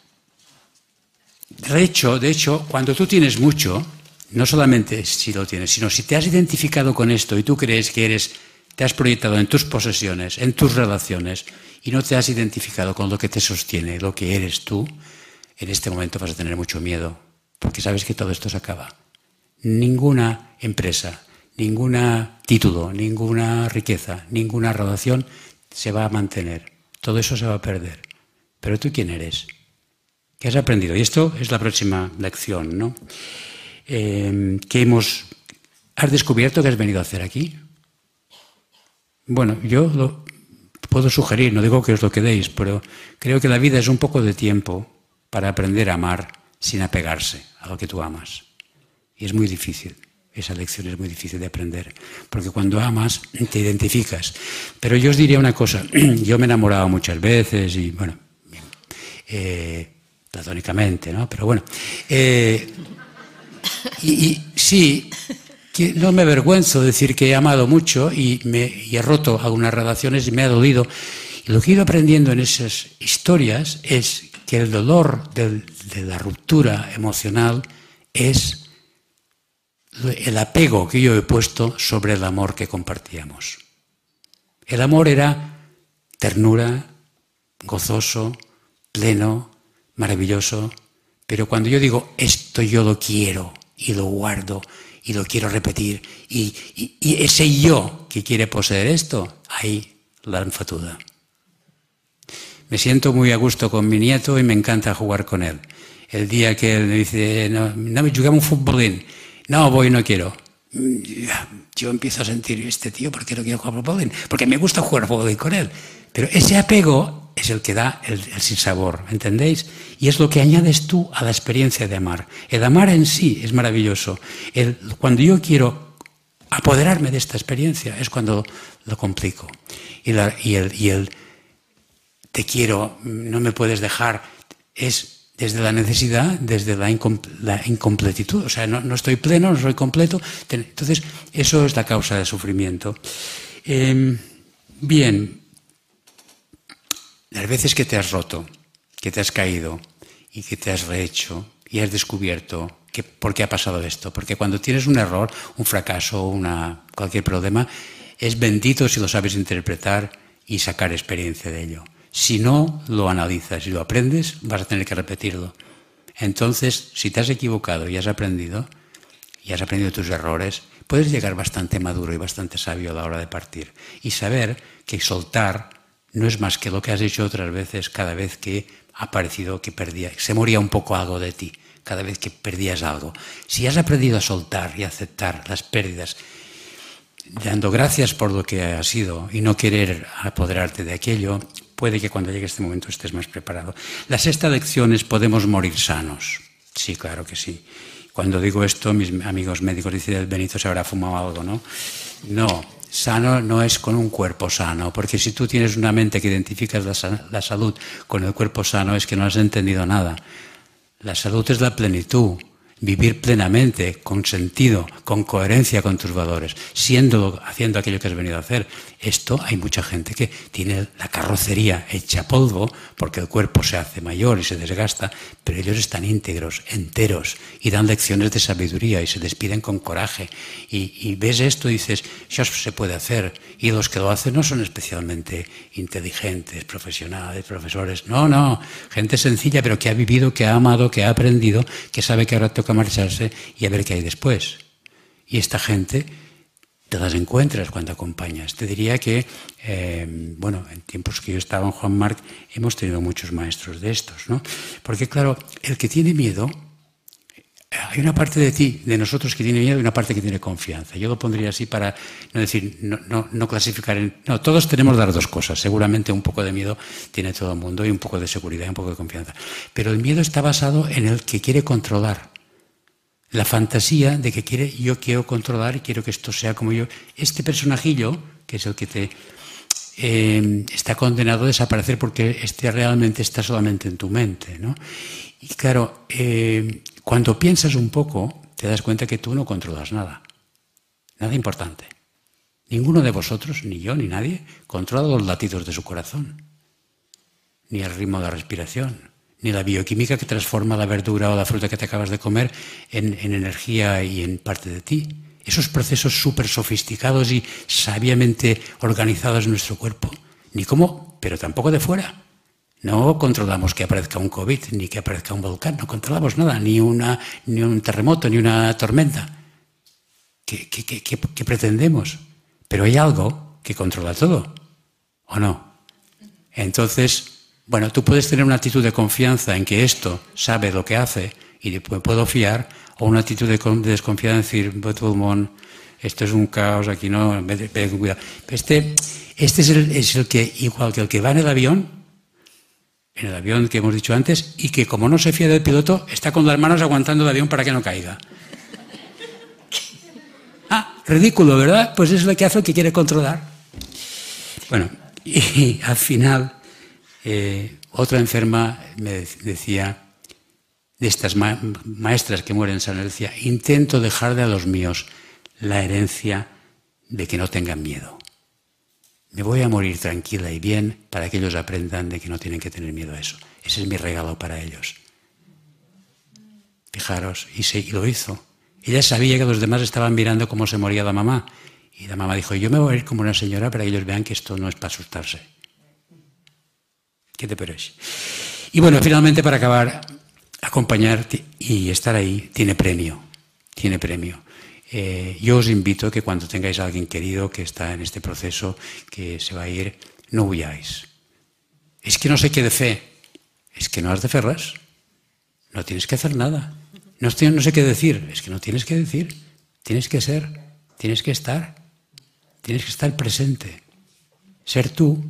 de hecho, de hecho, cuando tú tienes mucho, no solamente si lo tienes, sino si te has identificado con esto y tú crees que eres te has proyectado en tus posesiones, en tus relaciones, y no te has identificado con lo que te sostiene, lo que eres tú, en este momento vas a tener mucho miedo, porque sabes que todo esto se acaba. Ninguna empresa, ningún título, ninguna riqueza, ninguna relación se va a mantener. Todo eso se va a perder. Pero tú quién eres? ¿Qué has aprendido? Y esto es la próxima lección, ¿no? Eh, ¿Qué hemos... ¿Has descubierto que has venido a hacer aquí? Bueno, yo lo puedo sugerir, no digo que os lo quedéis, pero creo que la vida es un poco de tiempo para aprender a amar sin apegarse a lo que tú amas. Y es muy difícil. Esa lección es muy difícil de aprender, porque cuando amas te identificas. Pero yo os diría una cosa, <clears throat> yo me he enamorado muchas veces y, bueno, eh, platónicamente, ¿no? Pero bueno, eh, y, sí, que no me avergüenzo de decir que he amado mucho y, me, y he roto algunas relaciones y me ha dolido. Y lo que he ido aprendiendo en esas historias es que el dolor de la ruptura emocional es el apego que yo he puesto sobre el amor que compartíamos. El amor era ternura, gozoso, pleno, maravilloso, pero cuando yo digo esto yo lo quiero y lo guardo y lo quiero repetir, y, ese yo que quiere poseer esto, ahí la enfatuda. Me siento muy a gusto con mi nieto y me encanta jugar con él. El día que él me dice, no, no me un futbolín, no voy, no quiero. Yo empiezo a sentir, este tío, ¿por qué no quiero jugar fútbol? Porque me gusta jugar fútbol con él. Pero ese apego es el que da el, el sinsabor, ¿entendéis? Y es lo que añades tú a la experiencia de amar. El amar en sí es maravilloso. Cuando yo quiero apoderarme de esta experiencia es cuando lo complico. Y el te quiero, no me puedes dejar, es desde la necesidad, desde la, la incompletitud. O sea, no, estoy pleno, no soy completo. Entonces, eso es la causa del sufrimiento. Eh, bien, las veces que te has roto, que te has caído y que te has rehecho y has descubierto que, por qué ha pasado esto. Porque cuando tienes un error, un fracaso, una, cualquier problema, es bendito si lo sabes interpretar y sacar experiencia de ello. Si no lo analizas y lo aprendes, vas a tener que repetirlo. Entonces, si te has equivocado y has aprendido, y has aprendido tus errores, puedes llegar bastante maduro y bastante sabio a la hora de partir. Y saber que soltar no es más que lo que has hecho otras veces cada vez que ha parecido que perdía, se moría un poco algo de ti, cada vez que perdías algo. Si has aprendido a soltar y aceptar las pérdidas, dando gracias por lo que ha sido y no querer apoderarte de aquello, puede que cuando llegue este momento estés más preparado. La sexta lección es podemos morir sanos. Sí, claro que sí. Cuando digo esto, mis amigos médicos dicen, Benito se habrá fumado algo, ¿no? No, Sano no es con un cuerpo sano, porque si tú tienes una mente que identificas la, la, salud con el cuerpo sano es que no has entendido nada. La salud es la plenitud, vivir plenamente, con sentido, con coherencia con tus valores, siendo, haciendo aquello que has venido a hacer. Esto hay mucha gente que tiene la carrocería hecha polvo porque el cuerpo se hace mayor y se desgasta, pero ellos están íntegros, enteros y dan lecciones de sabiduría y se despiden con coraje. Y, y ves esto y dices, eso se puede hacer. Y los que lo hacen no son especialmente inteligentes, profesionales, profesores. No, no, gente sencilla, pero que ha vivido, que ha amado, que ha aprendido, que sabe que ahora toca marcharse y a ver qué hay después. Y esta gente te las encuentras cuando acompañas. Te diría que, eh, bueno, en tiempos que yo estaba en Juan Marc, hemos tenido muchos maestros de estos, ¿no? Porque, claro, el que tiene miedo, hay una parte de ti, de nosotros que tiene miedo y una parte que tiene confianza. Yo lo pondría así para no decir, no, no, no clasificar en... No, todos tenemos las dos cosas. Seguramente un poco de miedo tiene todo el mundo y un poco de seguridad y un poco de confianza. Pero el miedo está basado en el que quiere controlar la fantasía de que quiere, yo quiero controlar y quiero que esto sea como yo. Este personajillo, que es el que te eh, está condenado a desaparecer porque este realmente está solamente en tu mente. ¿no? Y claro, eh, cuando piensas un poco, te das cuenta que tú no controlas nada. Nada importante. Ninguno de vosotros, ni yo, ni nadie, controla los latidos de su corazón, ni el ritmo de la respiración, ni la bioquímica que transforma la verdura o la fruta que te acabas de comer en, en energía y en parte de ti. Esos procesos súper sofisticados y sabiamente organizados en nuestro cuerpo. Ni cómo, pero tampoco de fuera. No controlamos que aparezca un COVID, ni que aparezca un volcán, no controlamos nada, ni, una, ni un terremoto, ni una tormenta. ¿Qué, qué, qué, qué pretendemos? Pero hay algo que controla todo, ¿o no? Entonces, bueno, tú puedes tener una actitud de confianza en que esto sabe lo que hace y me puedo fiar, o una actitud de, desconfianza en decir, esto es un caos, aquí no, cuidado. Este, este es, el, es el que, igual que el que va en el avión, en el avión que hemos dicho antes, y que como no se fía del piloto, está con las manos aguantando el avión para que no caiga. <laughs> Ah, ridículo, ¿verdad? Pues es lo que hace el que quiere controlar. Bueno, <laughs> y al final eh, otra enferma me decía, de estas maestras que mueren en San decía, intento dejar de a los míos la herencia de que no tengan miedo. Me voy a morir tranquila y bien para que ellos aprendan de que no tienen que tener miedo a eso. Ese es mi regalo para ellos. Fijaros, y, y lo hizo. Ella sabía que los demás estaban mirando cómo se moría la mamá. Y la mamá dijo, yo me voy a ir como una señora para que ellos vean que esto no es para asustarse. ¿Qué te parece? Y bueno, finalmente para acabar, acompañar y estar ahí tiene premio, tiene premio. Eh, yo os invito que cuando tengáis a alguien querido que está en este proceso, que se va a ir, no huyáis. Es que no sé qué de fe, es que no has de ferras, no tienes que hacer nada. No sé qué decir, es que no tienes que decir, tienes que ser, tienes que estar, tienes que estar presente, ser tú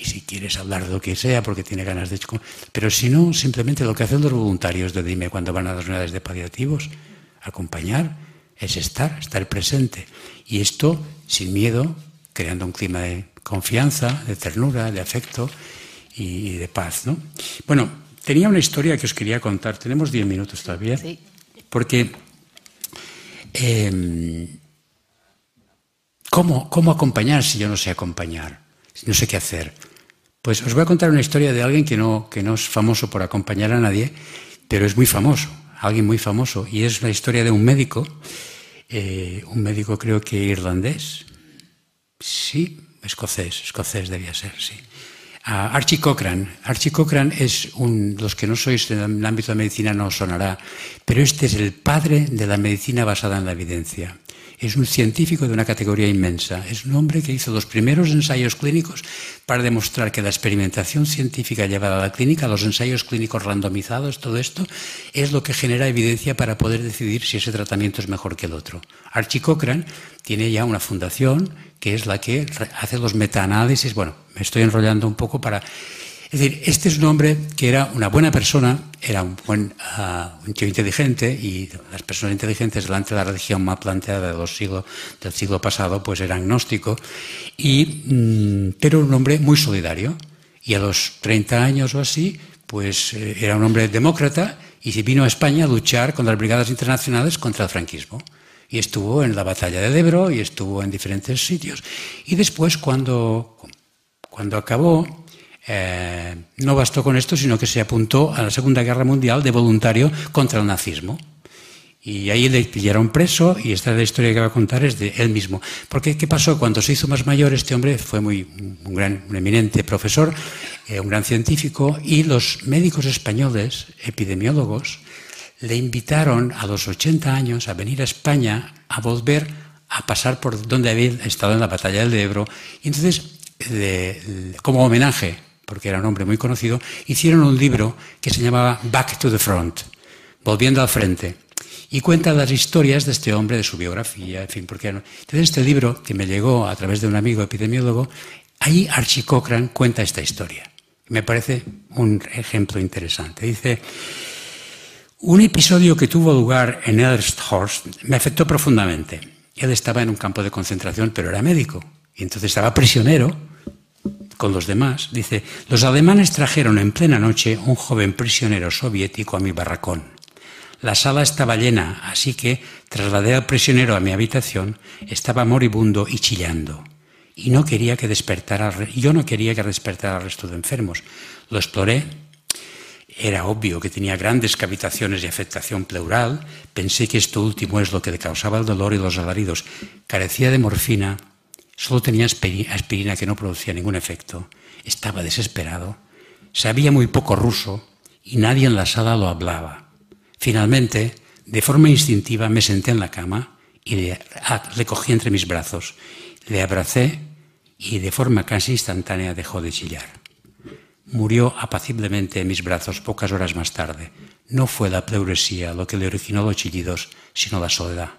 y si quieres hablar de lo que sea porque tiene ganas de... Pero si no, simplemente lo que hacen los voluntarios de Dime cuando van a las unidades de paliativos, acompañar, es estar, estar presente. Y esto sin miedo, creando un clima de confianza, de ternura, de afecto y de paz. ¿no? Bueno, tenía una historia que os quería contar. Tenemos diez minutos todavía. Sí. Porque... Eh, ¿cómo, ¿Cómo acompañar si yo no sé acompañar? no sé qué hacer. Pues os voy a contar una historia de alguien que no, que no es famoso por acompañar a nadie, pero es muy famoso, alguien muy famoso, y es la historia de un médico, eh, un médico creo que irlandés, sí, escocés, escocés debía ser, sí. Archie Cochran. Archie Cochran es un, los que no sois del ámbito de la medicina no sonará, pero este es el padre de la medicina basada en la evidencia. Es un científico de una categoría inmensa. Es un hombre que hizo los primeros ensayos clínicos para demostrar que la experimentación científica llevada a la clínica, los ensayos clínicos randomizados, todo esto, es lo que genera evidencia para poder decidir si ese tratamiento es mejor que el otro. Archie Cochran tiene ya una fundación que es la que hace los metaanálisis. Bueno, me estoy enrollando un poco para es decir, este es un hombre que era una buena persona, era un buen uh, un tío inteligente y las personas inteligentes delante de la religión más planteada de los siglos, del siglo pasado pues era agnóstico, y, mm, pero un hombre muy solidario. Y a los 30 años o así, pues eh, era un hombre demócrata y se vino a España a luchar con las brigadas internacionales contra el franquismo. Y estuvo en la batalla de Ebro y estuvo en diferentes sitios. Y después, cuando, cuando acabó, eh, no bastó con esto, sino que se apuntó a la Segunda Guerra Mundial de voluntario contra el nazismo. Y ahí le pillaron preso y esta es la historia que va a contar es de él mismo. Porque ¿qué pasó? Cuando se hizo más mayor este hombre fue muy un gran, un eminente profesor, eh, un gran científico y los médicos españoles, epidemiólogos, le invitaron a los 80 años a venir a España a volver a pasar por donde había estado en la batalla del Ebro. Y entonces, como homenaje, porque era un hombre muy conocido, hicieron un libro que se llamaba Back to the Front, Volviendo al Frente. Y cuenta las historias de este hombre, de su biografía, en fin, porque entonces este libro que me llegó a través de un amigo epidemiólogo, ahí Archie Cochran cuenta esta historia. Me parece un ejemplo interesante. Dice, un episodio que tuvo lugar en Elsterhorst me afectó profundamente. Él estaba en un campo de concentración, pero era médico. Y entonces estaba prisionero con los demás. Dice, los alemanes trajeron en plena noche un joven prisionero soviético a mi barracón. La sala estaba llena, así que trasladé al prisionero a mi habitación. Estaba moribundo y chillando. Y no quería que despertara, yo no quería que despertara al resto de enfermos. Lo exploré. Era obvio que tenía grandes cavitaciones y afectación pleural. Pensé que esto último es lo que le causaba el dolor y los alaridos. Carecía de morfina. Solo tenía aspirina que no producía ningún efecto. Estaba desesperado. Sabía muy poco ruso y nadie en la sala lo hablaba. Finalmente, de forma instintiva, me senté en la cama y le, ah, cogí entre mis brazos. Le abracé y de forma casi instantánea dejó de chillar. Murió apaciblemente en mis brazos pocas horas más tarde. No fue la pleuresía lo que le originó los chillidos, sino la soledad.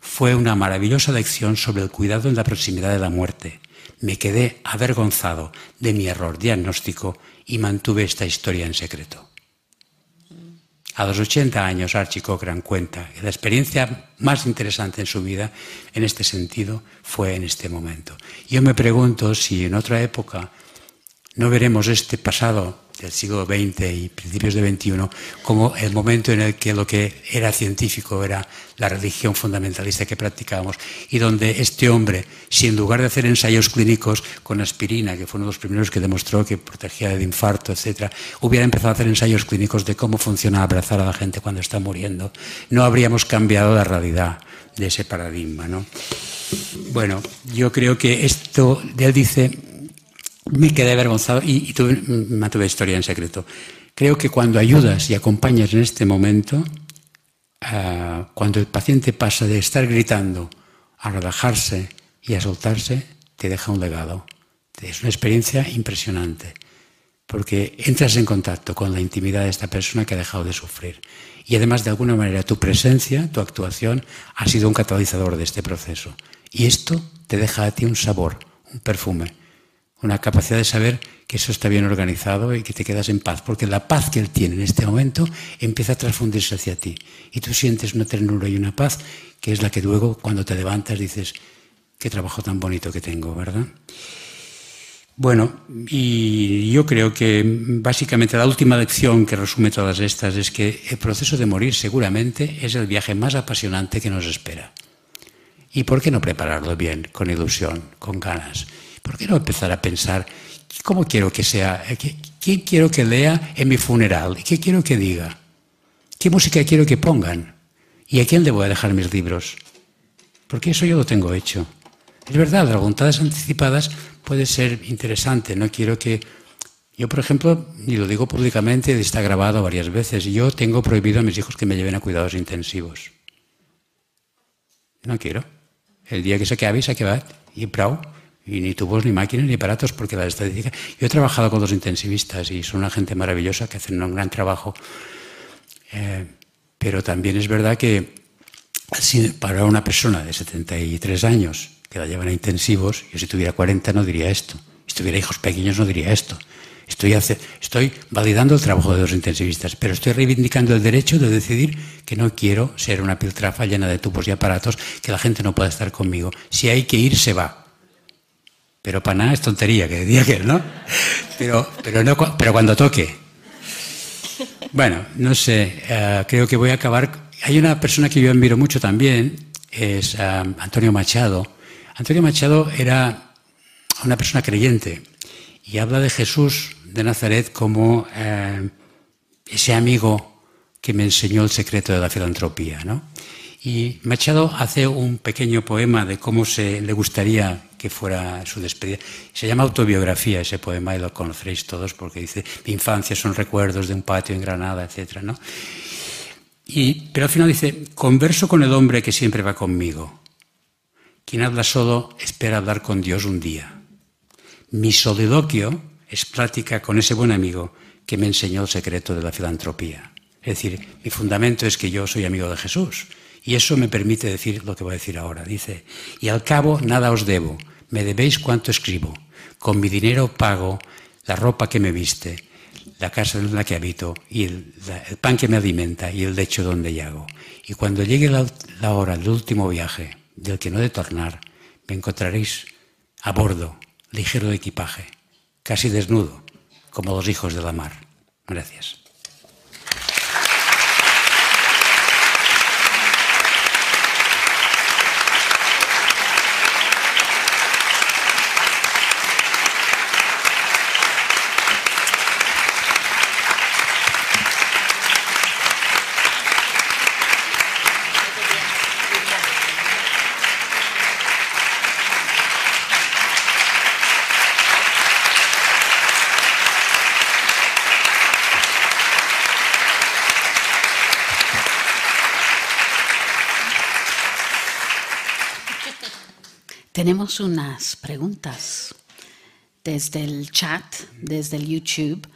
Fue una maravillosa lección sobre el cuidado en la proximidad de la muerte. Me quedé avergonzado de mi error diagnóstico y mantuve esta historia en secreto. A los 80 años, Archie Cochran cuenta que la experiencia más interesante en su vida, en este sentido, fue en este momento. Yo me pregunto si en otra época no veremos este pasado del siglo XX y principios del XXI como el momento en el que lo que era científico era la religión fundamentalista que practicábamos y donde este hombre, si en lugar de hacer ensayos clínicos con aspirina, que fue uno de los primeros que demostró que protegía de infarto, etc., hubiera empezado a hacer ensayos clínicos de cómo funciona abrazar a la gente cuando está muriendo, no habríamos cambiado la realidad de ese paradigma. ¿no? Bueno, yo creo que esto, él dice, me quedé avergonzado y, tuve, mantuve historia en secreto. Creo que cuando ayudas y acompañas en este momento, ah, cuando el paciente pasa de estar gritando a relajarse y a soltarse, te deja un legado. Es una experiencia impresionante, porque entras en contacto con la intimidad de esta persona que ha dejado de sufrir. Y además, de alguna manera, tu presencia, tu actuación, ha sido un catalizador de este proceso. Y esto te deja a ti un sabor, un perfume una capacidad de saber que eso está bien organizado y que te quedas en paz, porque la paz que él tiene en este momento empieza a transfundirse hacia ti y tú sientes una ternura y una paz que es la que luego cuando te levantas dices, qué trabajo tan bonito que tengo, ¿verdad? Bueno, y yo creo que básicamente la última lección que resume todas estas es que el proceso de morir seguramente es el viaje más apasionante que nos espera. ¿Y por qué no prepararlo bien, con ilusión, con ganas? ¿Por qué no empezar a pensar cómo quiero que sea, qué, quiero que lea en mi funeral, qué quiero que diga, qué música quiero que pongan y a quién le voy a dejar mis libros? Porque eso yo lo tengo hecho. Es verdad, las voluntades anticipadas puede ser interesante. No quiero que yo, por ejemplo, y lo digo públicamente, está grabado varias veces, yo tengo prohibido a mis hijos que me lleven a cuidados intensivos. No quiero. El día que se acabe, se acabe. Y prou y ni tubos, ni máquinas, ni aparatos, porque la estadística... Yo he trabajado con dos intensivistas y son una gente maravillosa que hacen un gran trabajo. Eh, pero también es verdad que para una persona de 73 años que la llevan a intensivos, yo si tuviera 40 no diría esto. Si tuviera hijos pequeños no diría esto. Estoy, estoy validando el trabajo de los intensivistas, pero estoy reivindicando el derecho de decidir que no quiero ser una piltrafa llena de tubos y aparatos, que la gente no pueda estar conmigo. Si hay que ir, se va. Pero para nada es tontería, que decía que ¿no? Pero, pero, no, pero cuando toque. Bueno, no sé, eh, creo que voy a acabar. Hay una persona que yo admiro mucho también, es eh, Antonio Machado. Antonio Machado era una persona creyente y habla de Jesús de Nazaret como eh, ese amigo que me enseñó el secreto de la filantropía. ¿no? Y Machado hace un pequeño poema de cómo se le gustaría que fuera su despedida. Se llama autobiografía ese poema y lo conoceréis todos porque dice, mi infancia son recuerdos de un patio en Granada, etc. ¿no? Y, pero al final dice, converso con el hombre que siempre va conmigo. Quien habla solo espera hablar con Dios un día. Mi soliloquio es plática con ese buen amigo que me enseñó el secreto de la filantropía. Es decir, mi fundamento es que yo soy amigo de Jesús. Y eso me permite decir lo que voy a decir ahora. Dice, y al cabo nada os debo, me debéis cuanto escribo. Con mi dinero pago la ropa que me viste, la casa en la que habito, y el, pan que me alimenta y el lecho donde llago. Y cuando llegue la, la hora del último viaje, del que no de tornar, me encontraréis a bordo, ligero de equipaje, casi desnudo, como los hijos de la mar. Gracias. Tenemos unas preguntas desde el chat, desde el YouTube.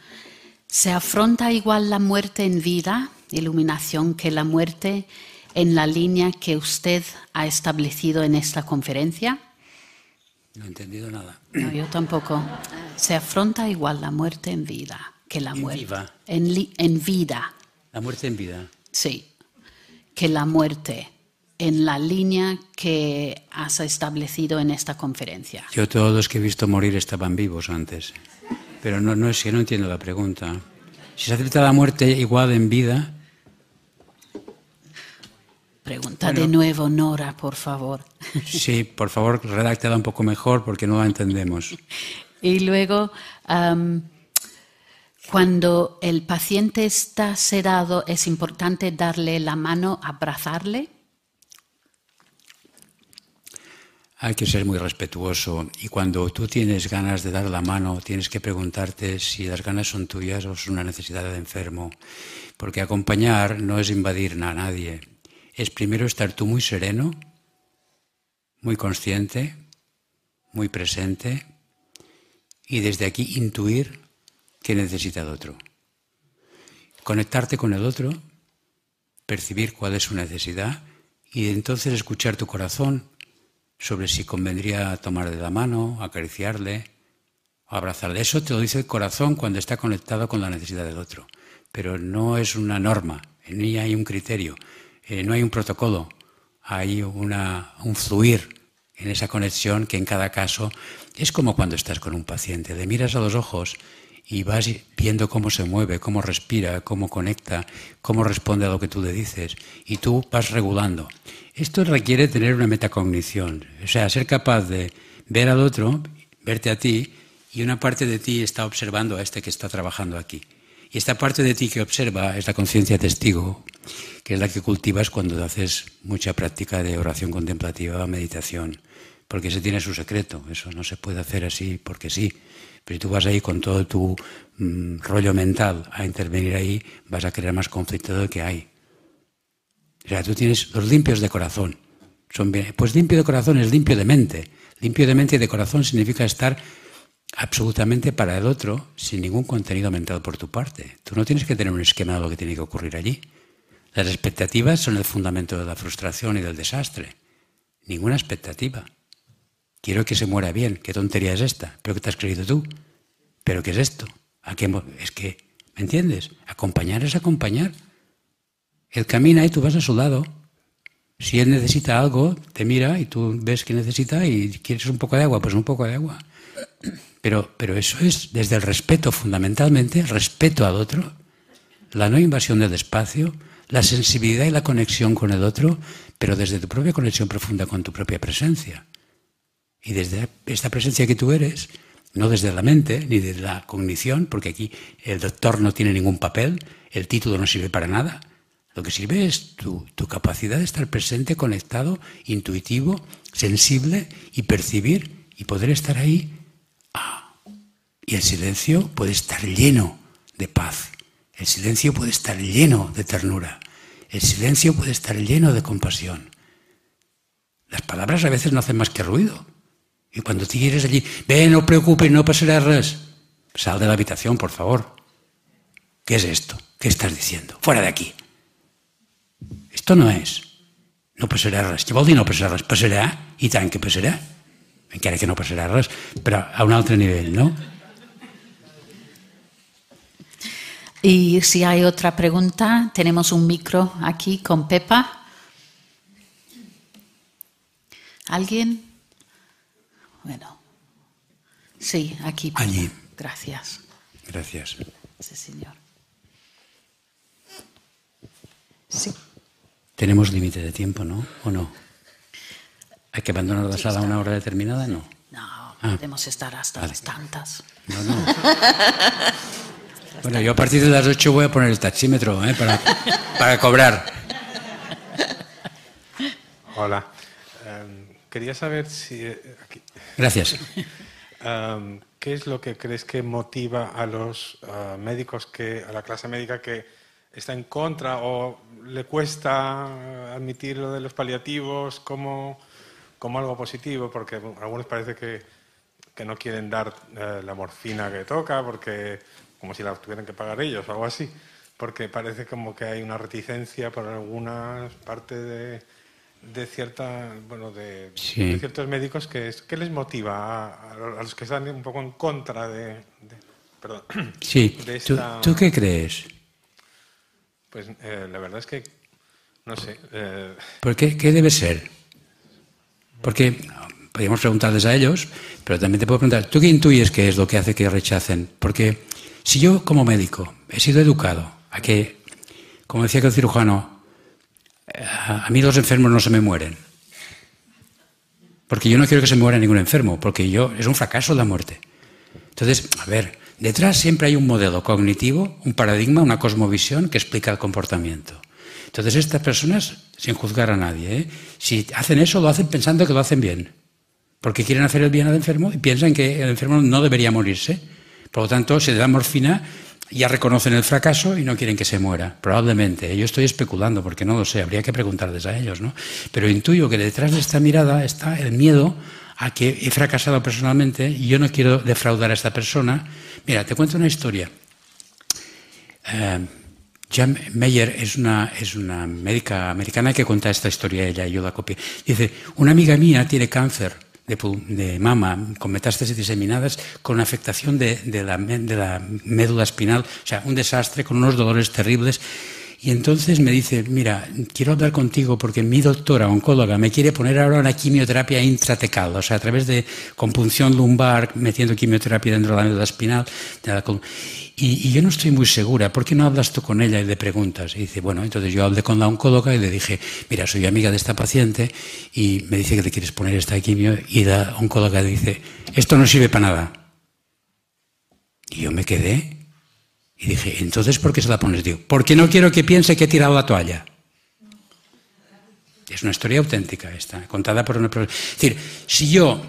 ¿Se afronta igual la muerte en vida, iluminación, que la muerte en la línea que usted ha establecido en esta conferencia? No he entendido nada. No, yo tampoco. ¿Se afronta igual la muerte en vida que la En muerte? viva. En, en vida, La muerte en vida. sí. Que la muerte en la línea que has establecido en esta conferencia. Yo todos los que he visto morir estaban vivos antes. Pero no, no es que no entiendo la pregunta. Si se acepta la muerte igual en vida, Pregunta de nuevo, Nora, por favor. sí, por favor, redáctela un poco mejor porque no la entendemos. <laughs> Y luego, cuando el paciente está sedado, es importante darle la mano, abrazarle. Hay que ser muy respetuoso y cuando tú tienes ganas de dar la mano, tienes que preguntarte si las ganas son tuyas o es una necesidad del enfermo. Porque acompañar no es invadir a nadie. Es primero estar tú muy sereno, muy consciente, muy presente y desde aquí intuir qué necesita el otro. Conectarte con el otro, percibir cuál es su necesidad y entonces escuchar tu corazón sobre si convendría tomar de la mano, acariciarle abrazarle. Eso te lo dice el corazón cuando está conectado con la necesidad del otro. Pero no es una norma, ni hay un criterio, eh, no hay un protocolo, hay una, un fluir en esa conexión que en cada caso es como cuando estás con un paciente. Le miras a los ojos y vas viendo cómo se mueve, cómo respira, cómo conecta, cómo responde a lo que tú le dices y tú vas regulando. Esto requiere tener una metacognición, o sea, ser capaz de ver al otro, verte a ti y una parte de ti está observando a este que está trabajando aquí. Y esta parte de ti que observa es la conciencia testigo, que es la que cultivas cuando haces mucha práctica de oración contemplativa, meditación, porque ese tiene su secreto, eso no se puede hacer así porque sí. Pero si tú vas ahí con todo tu mm, rollo mental a intervenir ahí, vas a crear más conflicto del que hay. O sea, tú tienes los limpios de corazón. Son pues limpio de corazón es limpio de mente. Limpio de mente y de corazón significa estar absolutamente para el otro sin ningún contenido mental por tu parte. Tú no tienes que tener un esquema de lo que tiene que ocurrir allí. Las expectativas son el fundamento de la frustración y del desastre. Ninguna expectativa. Quiero que se muera bien. ¿Qué tontería es esta? ¿Pero qué te has creído tú? ¿Pero qué es esto? ¿A qué es que, ¿me entiendes? Acompañar es acompañar. Él camina y tú vas a su lado. Si él necesita algo, te mira y tú ves que necesita y quieres un poco de agua, pues un poco de agua. Pero, pero eso es desde el respeto, fundamentalmente, el respeto al otro, la no invasión del espacio, la sensibilidad y la conexión con el otro, pero desde tu propia conexión profunda con tu propia presencia. Y desde esta presencia que tú eres, no desde la mente ni desde la cognición, porque aquí el doctor no tiene ningún papel, el título no sirve para nada. Lo que sirve es tu, tu capacidad de estar presente, conectado, intuitivo, sensible y percibir y poder estar ahí. Ah, y el silencio puede estar lleno de paz. El silencio puede estar lleno de ternura. El silencio puede estar lleno de compasión. Las palabras a veces no hacen más que ruido. Y cuando te quieres allí, ve, no preocupes, no pasará res. Sal de la habitación, por favor. ¿Qué es esto? ¿Qué estás diciendo? Fuera de aquí. Esto no és. No passarà res. Què vol dir no passarà res? Passarà, i tant que passarà. Encara que no passarà res, però a un altre nivell, no? Y si hay otra pregunta, tenemos un micro aquí con Pepa. ¿Alguien? Bueno, sí, aquí. Allí. Gracias. Gracias. Sí, señor. Sí. Tenemos límite de tiempo, ¿no? ¿O no? ¿Hay que abandonar la sala a una hora determinada? No. No, Ah. podemos estar hasta Vale. las tantas. No, no. <laughs> Bueno, yo a partir de las 8 voy a poner el taxímetro ¿eh? para, para cobrar. Hola. Em, quería saber si eh, aquí, Gracias. <laughs> qué es lo que crees que motiva a los ah, médicos que a la clase médica que está en contra o le cuesta admitir lo de los paliativos como, como algo positivo, porque bueno, algunos parece que, que no quieren dar eh, la morfina que toca, porque como si la tuvieran que pagar ellos o algo así, porque parece como que hay una reticencia por alguna parte de, de cierta bueno de, Sí. de ciertos médicos que es, ¿qué les motiva a, a los que están un poco en contra de, de- perdón <clears throat> Sí. de ¿Tú, esta- tú qué crees? pues eh, la verdad es que no sé eh, ¿Por qué, qué debe ser? Porque podríamos preguntarles a ellos, pero también te puedo preguntar, ¿tú qué intuyes que es lo que hace que rechacen? Porque si yo como médico he sido educado a que, como decía que el cirujano, a, mí los enfermos no se me mueren. Porque yo no quiero que se muera ningún enfermo, porque yo es un fracaso la muerte. Entonces, a ver, detrás siempre hay un modelo cognitivo, un paradigma, una cosmovisión que explica el comportamiento. Entonces, estas personas, sin juzgar a nadie, ¿eh? si hacen eso, lo hacen pensando que lo hacen bien. Porque quieren hacer el bien al enfermo y piensan que el enfermo no debería morirse. Por lo tanto, se le da morfina, ya reconocen el fracaso y no quieren que se muera. Probablemente. Yo estoy especulando porque no lo sé, habría que preguntarles a ellos, ¿no? Pero intuyo que detrás de esta mirada está el miedo a que he fracasado personalmente y yo no quiero defraudar a esta persona. Mira, te cuento una historia. Eh, Jan Meyer es una, médica americana que cuenta esta historia, ella, yo la copié. Dice, una amiga mía tiene cáncer de, de mama con metástasis diseminadas, con afectación de, de la, de la médula espinal, o sea, un desastre, con unos dolores terribles. Y entonces me dice, mira, quiero hablar contigo porque mi doctora oncóloga me quiere poner ahora una quimioterapia intratecal, o sea, a través de compunción lumbar, metiendo quimioterapia dentro de la médula espinal. de la y, y yo no estoy muy segura, ¿por qué no hablas tú con ella y le preguntas? Y dice, bueno, entonces yo hablé con la oncóloga y le dije, mira, soy amiga de esta paciente y me dice que te quieres poner esta quimio y la oncóloga dice, esto no sirve para nada. Y yo me quedé y dije, entonces, ¿por qué se la pones? Digo, porque no quiero que piense que he tirado la toalla. Es una historia auténtica esta, contada por una persona. Es decir, si yo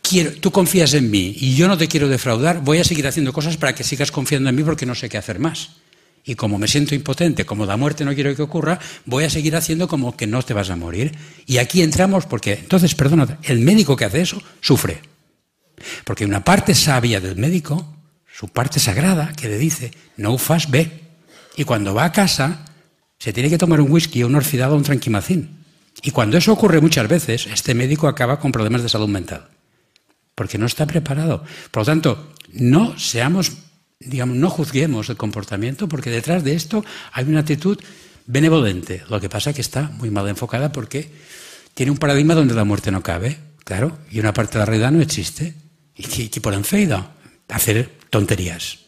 quiero, tú confías en mí y yo no te quiero defraudar, voy a seguir haciendo cosas para que sigas confiando en mí porque no sé qué hacer más. Y como me siento impotente, como la muerte no quiero que ocurra, voy a seguir haciendo como que no te vas a morir. Y aquí entramos porque, entonces, perdona, el médico que hace eso sufre. Porque una parte sabia del médico, su parte sagrada, que le dice, no fas bé. Y cuando va a casa, se tiene que tomar un whisky, un orfidal o un tranquimacín. Y cuando eso ocurre muchas veces, este médico acaba con problemas de salud mental. Porque no está preparado. Por lo tanto, no seamos, digamos, no juzguemos el comportamiento, porque detrás de esto hay una actitud benevolente. Lo que pasa es que está muy mal enfocada porque tiene un paradigma donde la muerte no cabe, claro, y una parte de la realidad no existe. ¿Y qué, qué ponen feida? Hacer tonterías.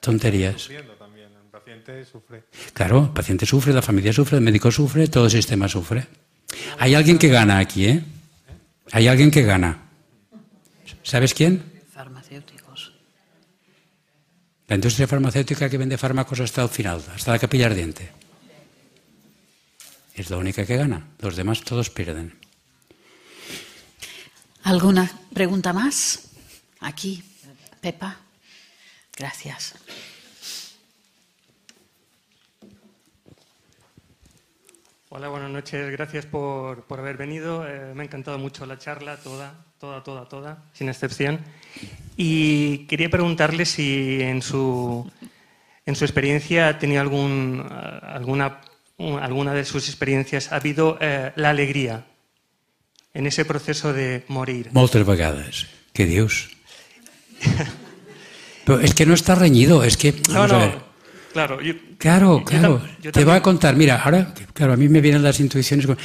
Tonterías. sufriendo también el paciente sufre Claro, el paciente sufre, la familia sufre, el médico sufre, todo el sistema sufre. Hay alguien que gana aquí, ¿eh? Hay alguien que gana. ¿Sabes quién? Farmacéuticos. La industria farmacéutica que vende fármacos hasta el final, hasta la capilla ardiente. Es la única que gana. Los demás todos pierden. ¿Alguna pregunta más? Aquí, Pepa. Gracias. Hola, buenas noches. Gracias por, por haber venido. Eh, me ha encantado mucho la charla, toda, toda, toda, toda, sin excepción. Y quería preguntarle si en su, en su experiencia ha tenido algún, eh, alguna, alguna de sus experiencias, ha habido eh, la alegría en ese proceso de morir. Moltes vegades. Que Dios. <laughs> Pero es que no está reñido, es que... No, a no, ver. claro. yo- Claro, yo claro. yo Te voy a contar, mira, ahora, claro, a mí me vienen las intuiciones. con-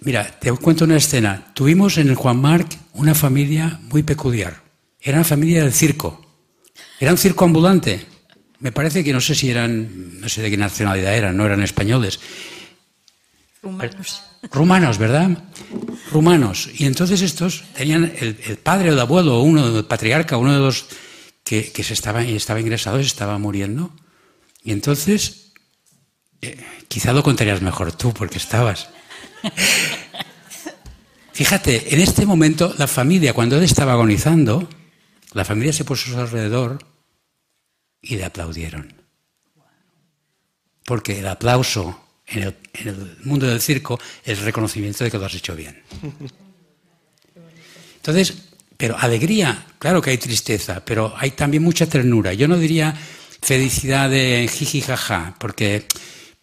Mira, te cuento una escena. Tuvimos en el Juan Marc una familia muy peculiar. Era una familia del circo. Era un circo ambulante. Me parece que no sé si eran, no sé de qué nacionalidad eran, no eran españoles. Humanos. Rumanos, ¿verdad? Rumanos. Y entonces estos tenían el, el padre el abuelo, uno, el patriarca, uno de los que, que se estaba, estaba ingresado, se estaba muriendo. Y entonces, eh, quizá lo contarías mejor tú, porque estabas. Fíjate, en este momento la familia, cuando él estaba agonizando, la familia se puso a su alrededor y le aplaudieron. Porque el aplauso en el, mundo del circo el reconocimiento de que lo has hecho bien. Entonces, pero alegría, claro que hay tristeza, pero hay también mucha ternura. Yo no diría felicidad de jiji jaja, porque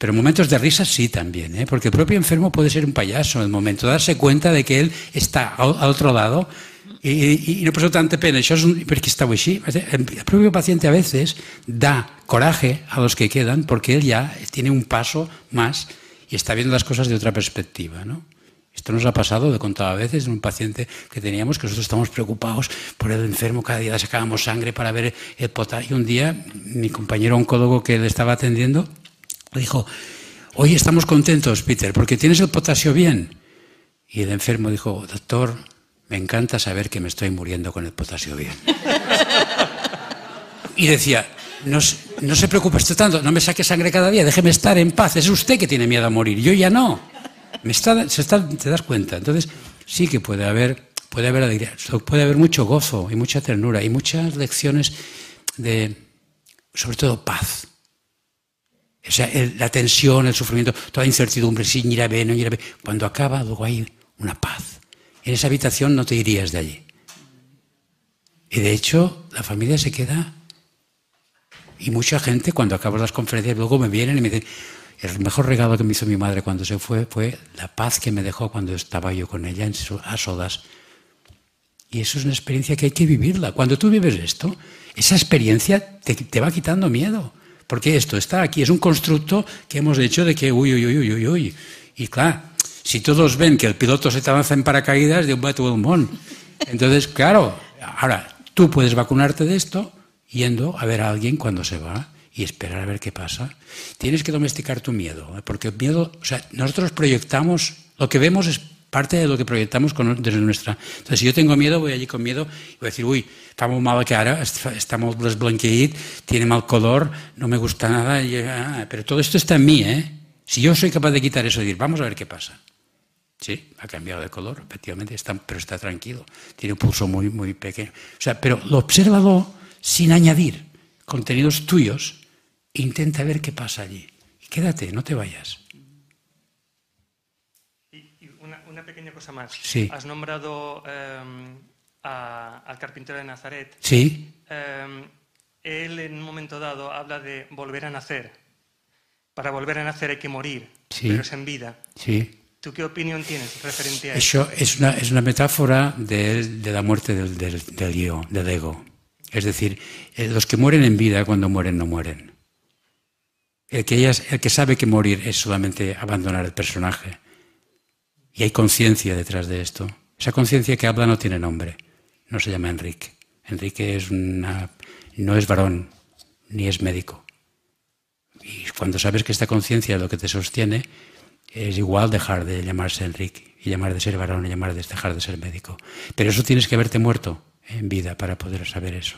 pero momentos de risa sí también, ¿eh? porque el propio enfermo puede ser un payaso en el momento, darse cuenta de que él está al otro lado y, y no pasó tanta pena. Això és un, perquè estava així. El propio paciente a veces da coraje a los que quedan porque él ya tiene un paso más y está viendo las cosas de otra perspectiva, ¿no? Esto nos ha pasado, lo he contado a veces, de un paciente que teníamos que nosotros estamos preocupados por el enfermo, cada día sacábamos sangre para ver el potasio. Y un día mi compañero oncólogo que le estaba atendiendo dijo, hoy estamos contentos, Peter, porque tienes el potasio bien. Y el enfermo dijo, doctor, me encanta saber que me estoy muriendo con el potasio bien. Y decía, no, se- no se preocupe usted tanto, no me saque sangre cada día, déjeme estar en paz. Es usted que tiene miedo a morir, yo ya no. Me está, se está, ¿Te das cuenta? Entonces, sí que puede haber, puede haber alegría, puede haber mucho gozo y mucha ternura y muchas lecciones de, sobre todo, paz. O sea, la tensión, el sufrimiento, toda incertidumbre, si irá bien, no irá bien. Cuando acaba, luego hay una paz. En esa habitación no te irías de allí. Y de hecho, la familia se queda. Y mucha gente, cuando acabo las conferencias, luego me vienen y me dicen: el mejor regalo que me hizo mi madre cuando se fue fue la paz que me dejó cuando estaba yo con ella en a solas. Y eso es una experiencia que hay que vivirla. Cuando tú vives esto, esa experiencia te, te va quitando miedo. Porque esto está aquí, es un constructo que hemos hecho de que, uy, uy, uy, uy, uy. Y claro, si todos ven que el piloto se te avanza en paracaídas, de un todo el mon. Entonces, claro, ahora tú puedes vacunarte de esto yendo a ver a alguien cuando se va y esperar a ver qué pasa. Tienes que domesticar tu miedo, ¿eh? porque miedo, o sea, nosotros proyectamos, lo que vemos es parte de lo que proyectamos con, desde nuestra... Entonces, si yo tengo miedo, voy allí con miedo y voy a decir, uy, fa molt mala cara, molt desblanqueït, tiene mal color, no me gusta nada, ah, pero todo esto está en mí, ¿eh? Si yo soy capaz de quitar eso y decir, vamos a ver qué pasa. Sí, ha cambiado de color, efectivamente, está, pero está tranquilo. Tiene un pulso muy, muy pequeño. O sea, pero lo obsérvalo sin añadir contenidos tuyos. e Intenta ver qué pasa allí. Quédate, no te vayas. Y, y una, una pequeña cosa más. Sí. Has nombrado eh, a- al carpintero de Nazaret. Sí, Eh, él en un momento dado habla de volver a nacer. Para volver a nacer hay que morir, Sí. pero es en vida. sí. ¿Tú qué opinión tienes referente a eso? Eso es una, es una metáfora de, de la muerte del, del, del yo, del ego. Es decir, eh, los que mueren en vida cuando mueren no mueren. El que, ellas- el que sabe que morir es solamente abandonar el personaje. Y hay conciencia detrás de esto. Esa conciencia que habla no tiene nombre. No se llama Enrique. Enrique es una, no es varón, ni es médico. Y cuando sabes que esta conciencia es lo que te sostiene, es igual dejar de llamarse Enrique y llamar de ser varón y llamar de dejar de ser médico. Pero eso tienes que haberte muerto en vida para poder saber eso.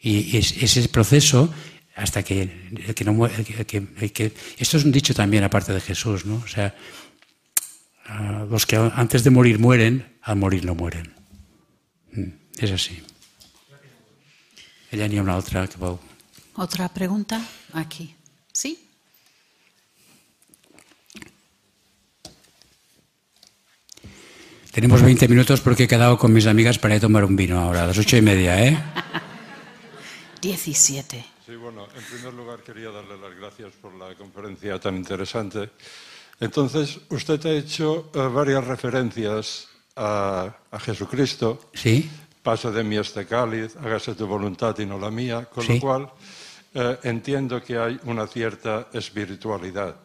Y es, ese proceso hasta que que no el que- que- esto es un dicho también aparte de Jesús, ¿no? O sea, los que antes de morir mueren, al morir no mueren. Mm, És així. Ella ha una vol... Otra pregunta aquí. ¿Sí? Tenemos 20 minutos porque he quedado con mis amigas para ir a tomar un vino ahora, a las ocho y media, ¿eh? 17. Sí, bueno, en primer lugar quería darle las gracias por la conferencia tan interesante. Entonces, usted ha hecho eh, varias referencias a, a Jesucristo. Sí. Pase de mí este cáliz, hágase tu voluntad y no la mía, con Sí. lo cual eh, entiendo que hay una cierta espiritualidad,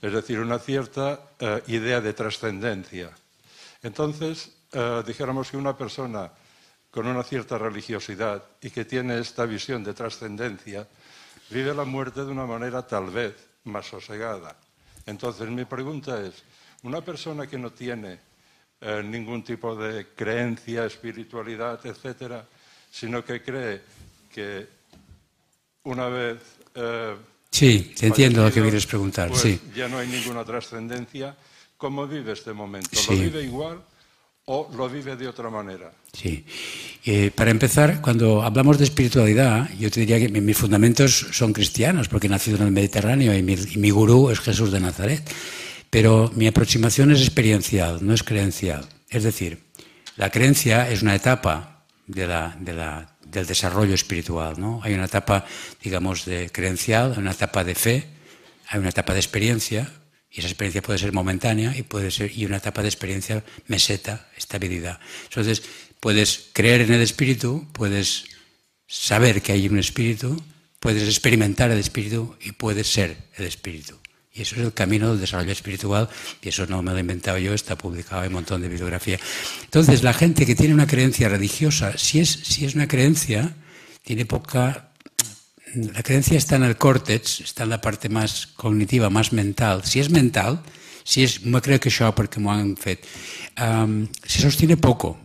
es decir, una cierta eh, idea de trascendencia. Entonces, eh, dijéramos que una persona con una cierta religiosidad y que tiene esta visión de trascendencia, vive la muerte de una manera tal vez más sosegada. Entonces, mi pregunta es, una persona que no tiene eh, ningún tipo de creencia, espiritualidad, etcétera, sino que cree que una vez eh, Sí, te entiendo lo que quieres preguntar, pues sí. ya no hay ninguna trascendencia. ¿Cómo vive este momento? Sí. ¿Lo vive igual o lo vive de otra manera? Sí. Eh, para empezar, cuando hablamos de espiritualidad, yo te diría que mi- mis fundamentos son cristianos, porque he nacido en el Mediterráneo y mi, y mi gurú es Jesús de Nazaret. Pero mi aproximación es experiencial, no es creencial. Es decir, la creencia es una etapa de la- de la- del desarrollo espiritual. ¿no? Hay una etapa, digamos, de creencial, hay una etapa de fe, hay una etapa de experiencia, y esa experiencia puede ser momentánea y puede ser y una etapa de experiencia meseta, estabilidad. Entonces, puedes creer en el espíritu, puedes saber que hay un espíritu, puedes experimentar el espíritu y puedes ser el espíritu. Y eso es el camino del desarrollo espiritual, y eso no me lo he inventado yo, está publicado en un montón de bibliografía. Entonces, la gente que tiene una creencia religiosa, si es, si es una creencia, tiene poca la creencia está en el córtex, está en la parte más cognitiva, más mental. Si es mental, si es, me creo que això perquè m'ho han fet, um, se sostiene poco.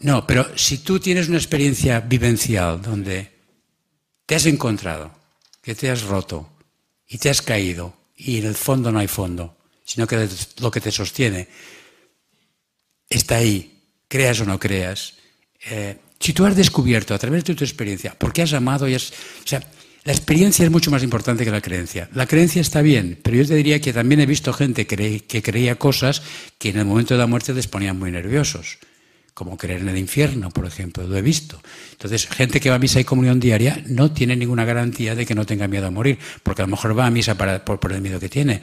No, pero si tú tienes una experiencia vivencial donde te has encontrado, que te has roto y te has caído y en el fondo no hay fondo, sino que lo que te sostiene está ahí, creas o no creas. Eh, si tú has descubierto a través de tu experiencia, porque has amado y has... O sea, la experiencia es mucho más importante que la creencia. La creencia está bien, pero yo te diría que también he visto gente que, cre- que creía cosas que en el momento de la muerte les ponían muy nerviosos, como creer en el infierno, por ejemplo, lo he visto. Entonces, gente que va a misa y comunión diaria no tiene ninguna garantía de que no tenga miedo a morir, porque a lo mejor va a misa para- por el miedo que tiene.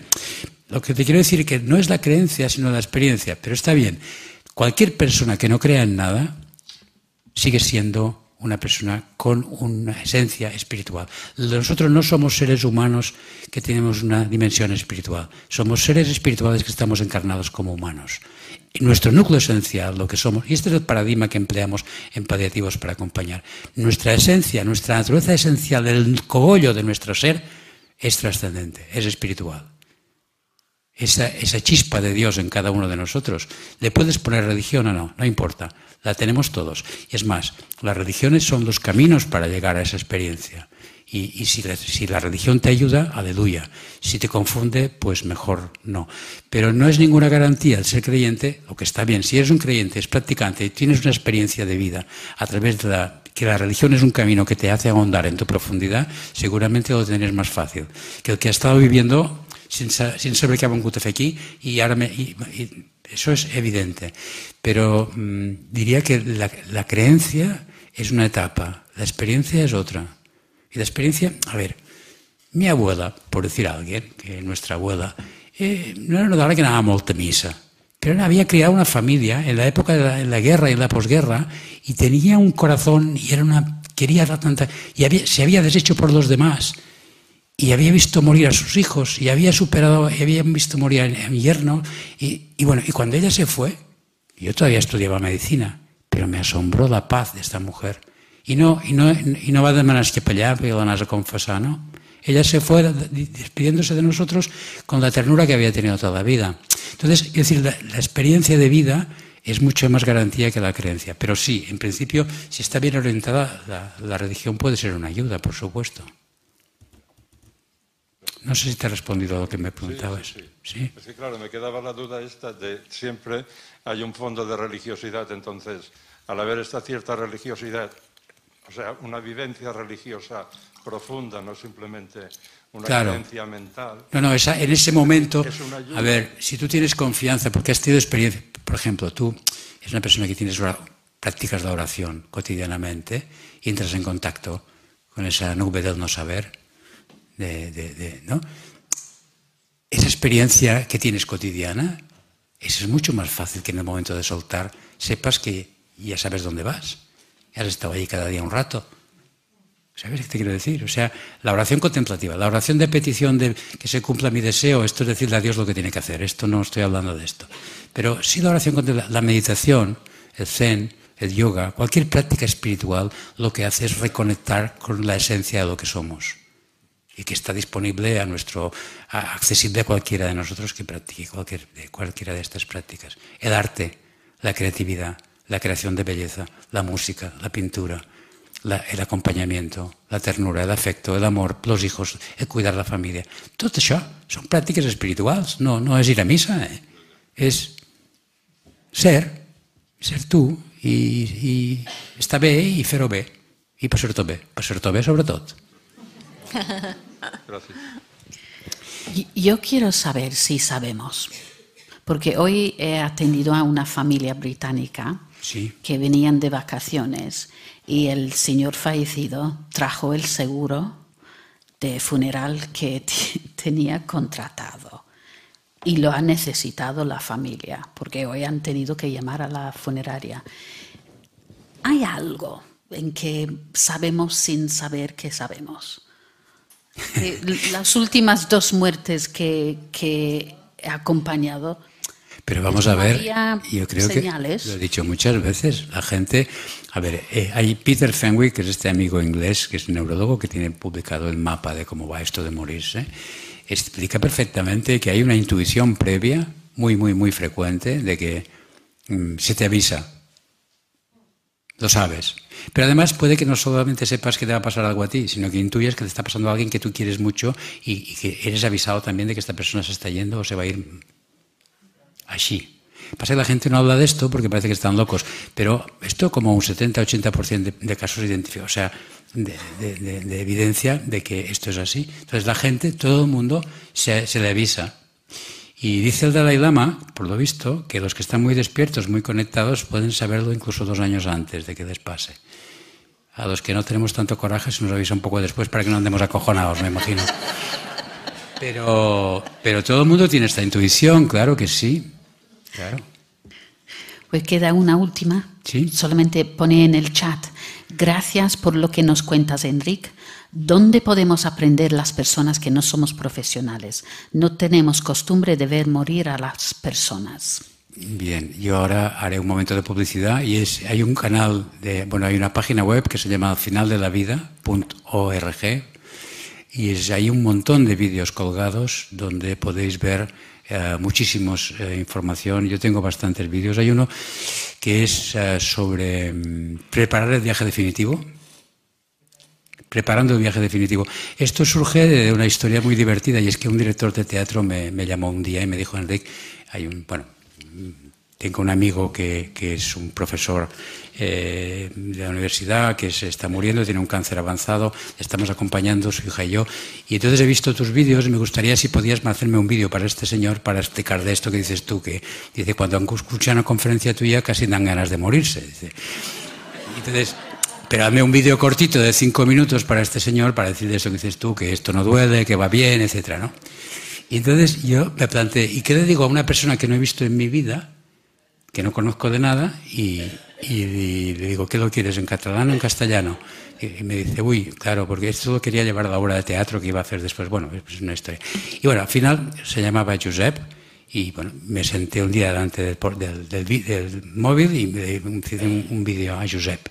Lo que te quiero decir es que no es la creencia, sino la experiencia, pero está bien. Cualquier persona que no crea en nada, sigue siendo una persona con una esencia espiritual. Nosotros no somos seres humanos que tenemos una dimensión espiritual, somos seres espirituales que estamos encarnados como humanos. Y nuestro núcleo esencial, lo que somos, y este es el paradigma que empleamos en paliativos para acompañar, nuestra esencia, nuestra naturaleza esencial, el cogollo de nuestro ser, es trascendente, es espiritual esa, chispa de Dios en cada uno de nosotros. ¿Le puedes poner religión o no? No importa. La tenemos todos. Y es más, las religiones son los caminos para llegar a esa experiencia. Y, y si, la, si la religión te ayuda, aleluya. Si te confunde, pues mejor no. Pero no es ninguna garantía el ser creyente, lo que está bien. Si eres un creyente, es practicante y tienes una experiencia de vida a través de la que la religión es un camino que te hace ahondar en tu profundidad, seguramente lo tendrás más fácil que el que ha estado viviendo sin saber que ha vingut a fer aquí y ahora me, y- y eso es evidente. Pero mm, diría que la, la creencia es una etapa, la experiencia es otra. Y la experiencia, a ver, mi abuela, por decir a alguien, que nuestra abuela, eh, no era dona que anava molt a missa, pero había criado una familia en la época de la, guerra y la posguerra y tenía un corazón y era una quería dar tanta y había- se había deshecho por los demás y había visto morir a sus hijos y había superado y había visto morir a mi yerno y, y bueno y cuando ella se fue yo todavía estudiaba medicina pero me asombró la paz de esta mujer. Y no y no y no va a demanar que allá pero la a confesar no ella se fue despidiéndose de nosotros con la ternura que había tenido toda la vida. Entonces es decir la, experiencia de vida es mucho más garantía que la creencia. Pero sí en principio si está bien orientada la religión puede ser una ayuda por supuesto no sé si te he respondido a lo que me preguntabas. Sí, ¿Sí? Es que claro, me quedaba la duda esta de siempre hay un fondo de religiosidad, entonces al haber esta cierta religiosidad, o sea, una vivencia religiosa profunda, no simplemente una Claro. creencia mental. No, no, esa- en ese momento, Es a ver, si tú tienes confianza, porque has tenido experiencia, por ejemplo, tú eres una persona que tienes prácticas la oración cotidianamente y entras en contacto con esa nube del no saber, de, ¿no? Esa experiencia que tienes cotidiana, eso es mucho más fácil que en el momento de soltar sepas que ya sabes dónde vas. Ya has estado ahí cada día un rato. ¿Sabes qué te quiero decir? O sea, la oración contemplativa, la oración de petición de que se cumpla mi deseo, esto es decirle a Dios lo que tiene que hacer. Esto no estoy hablando de esto. Pero sí la oración contemplativa, la meditación, el zen, el yoga, cualquier práctica espiritual, lo que hace es reconectar con la esencia de lo que somos y que está disponible a nuestro, a- accesible a cualquiera de nosotros que practique cualquier, cualquiera de estas prácticas. El arte, la creatividad, la creación de belleza, la música, la pintura, la- el acompañamiento, la ternura, el afecto, el amor, los hijos, el cuidar la familia. Tot això són pràctiques espirituals, no, no és ir a missa, eh? és ser, ser tu i, i estar bé i fer-ho bé i passar-t'ho bé, passar-t'ho bé sobretot. Gracias. Yo quiero saber si sabemos, porque hoy he atendido a una familia británica Sí. que venían de vacaciones y el señor fallecido trajo el seguro de funeral que <laughs> tenía contratado y lo ha necesitado la familia, porque hoy han tenido que llamar a la funeraria. Hay algo en que sabemos sin saber que sabemos. Eh, Las últimas dos muertes que, que he acompañado, Pero vamos a ver, yo creo señales. que lo he dicho muchas veces, la gente, a ver, eh, hay Peter Fenwick, que es este amigo inglés, que es neurólogo, que tiene publicado el mapa de cómo va esto de morirse, explica perfectamente que hay una intuición previa, muy, muy, muy frecuente, de que mm, se te avisa, lo sabes. Pero además puede que no solamente sepas que te va a pasar algo a ti, sino que intuyes que te está pasando a alguien que tú quieres mucho y, que eres avisado también de que esta persona se está yendo o se va a ir así. Pasa que la gente no habla de esto porque parece que están locos, pero esto como un 70-80% de, de casos identificados, o sea, de, de- de- de evidencia de que esto es así. Entonces la gente, todo el mundo se le avisa. Y dice el Dalai Lama, por lo visto, que los que están muy despiertos, muy conectados, pueden saberlo incluso dos años antes de que les pase. A los que no tenemos tanto coraje se nos avisa un poco después para que no andemos acojonados, me imagino. Pero, pero todo el mundo tiene esta intuición, claro que sí. Claro. Pues queda una última. Sí. Solamente pone en el chat. Gracias por lo que nos cuentas, Enric. ¿Dónde podemos aprender las personas que no somos profesionales? No tenemos costumbre de ver morir a las personas. Bien, yo ahora haré un momento de publicidad y es, hay un canal, de, bueno, hay una página web que se llama finaldelavida.org y es, hay un montón de vídeos colgados donde podéis ver eh, muchísimos eh, información. Yo tengo bastantes vídeos. Hay uno que es eh, sobre mm, preparar el viaje definitivo. Preparando el viaje definitivo. Esto surge de una historia muy divertida y es que un director de teatro me, me llamó un día y me dijo, Enrique, hay un, bueno, tengo un amigo que, que es un profesor eh, de la universidad que se está muriendo, tiene un cáncer avanzado, estamos acompañando, su hija y yo. Y entonces he visto tus vídeos y me gustaría si podías hacerme un vídeo para este señor para explicar de esto que dices tú, que dice, cuando escucha una conferencia tuya casi dan ganas de morirse. Dice. Entonces, pero hazme un vídeo cortito de cinco minutos para este señor para decir de eso que dices tú, que esto no duele, que va bien, etcétera, ¿no? Y entonces yo me planteé, ¿y qué le digo a una persona que no he visto en mi vida, que no conozco de nada, y, y- y le digo, ¿qué lo quieres, en catalán o en castellano? Y, me dice, uy, claro, porque esto lo quería llevar a la obra de teatro que iba a hacer después. Bueno, es una historia. Y bueno, al final se llamaba Josep, y bueno, me senté un día delante del, del- del del móvil y me hice un, un vídeo a Josep.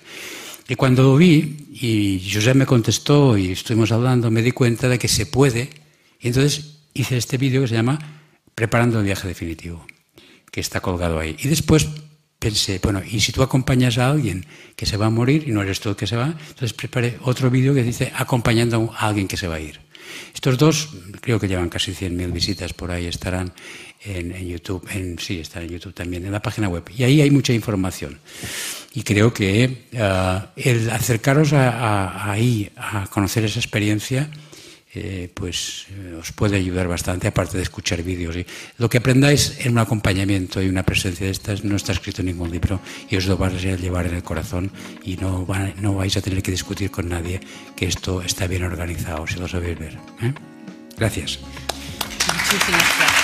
Y cuando lo vi, y Josep me contestó y estuvimos hablando, me di cuenta de que se puede. Y entonces hice este vídeo que se llama Preparando el viaje definitivo, que está colgado ahí. Y después pensé, bueno, y si tú acompañas a alguien que se va a morir y no eres tú el que se va, entonces preparé otro vídeo que dice acompañando a alguien que se va a ir. Estos dos creo que llevan casi 100.000 visitas por ahí, estarán en, YouTube, en, sí, están en YouTube también, en la página web. Y ahí hay mucha información. Y creo que ah, el acercaros a, ahí a conocer esa experiencia eh, pues eh, os puede ayudar bastante, aparte de escuchar vídeos. Y lo que aprendáis en un acompañamiento y una presencia de estas no está escrito en ningún libro y os lo vais a llevar en el corazón y no, no vais a tener que discutir con nadie que esto está bien organizado, si lo sabéis ver. ¿eh? Gracias. Muchísimas gracias.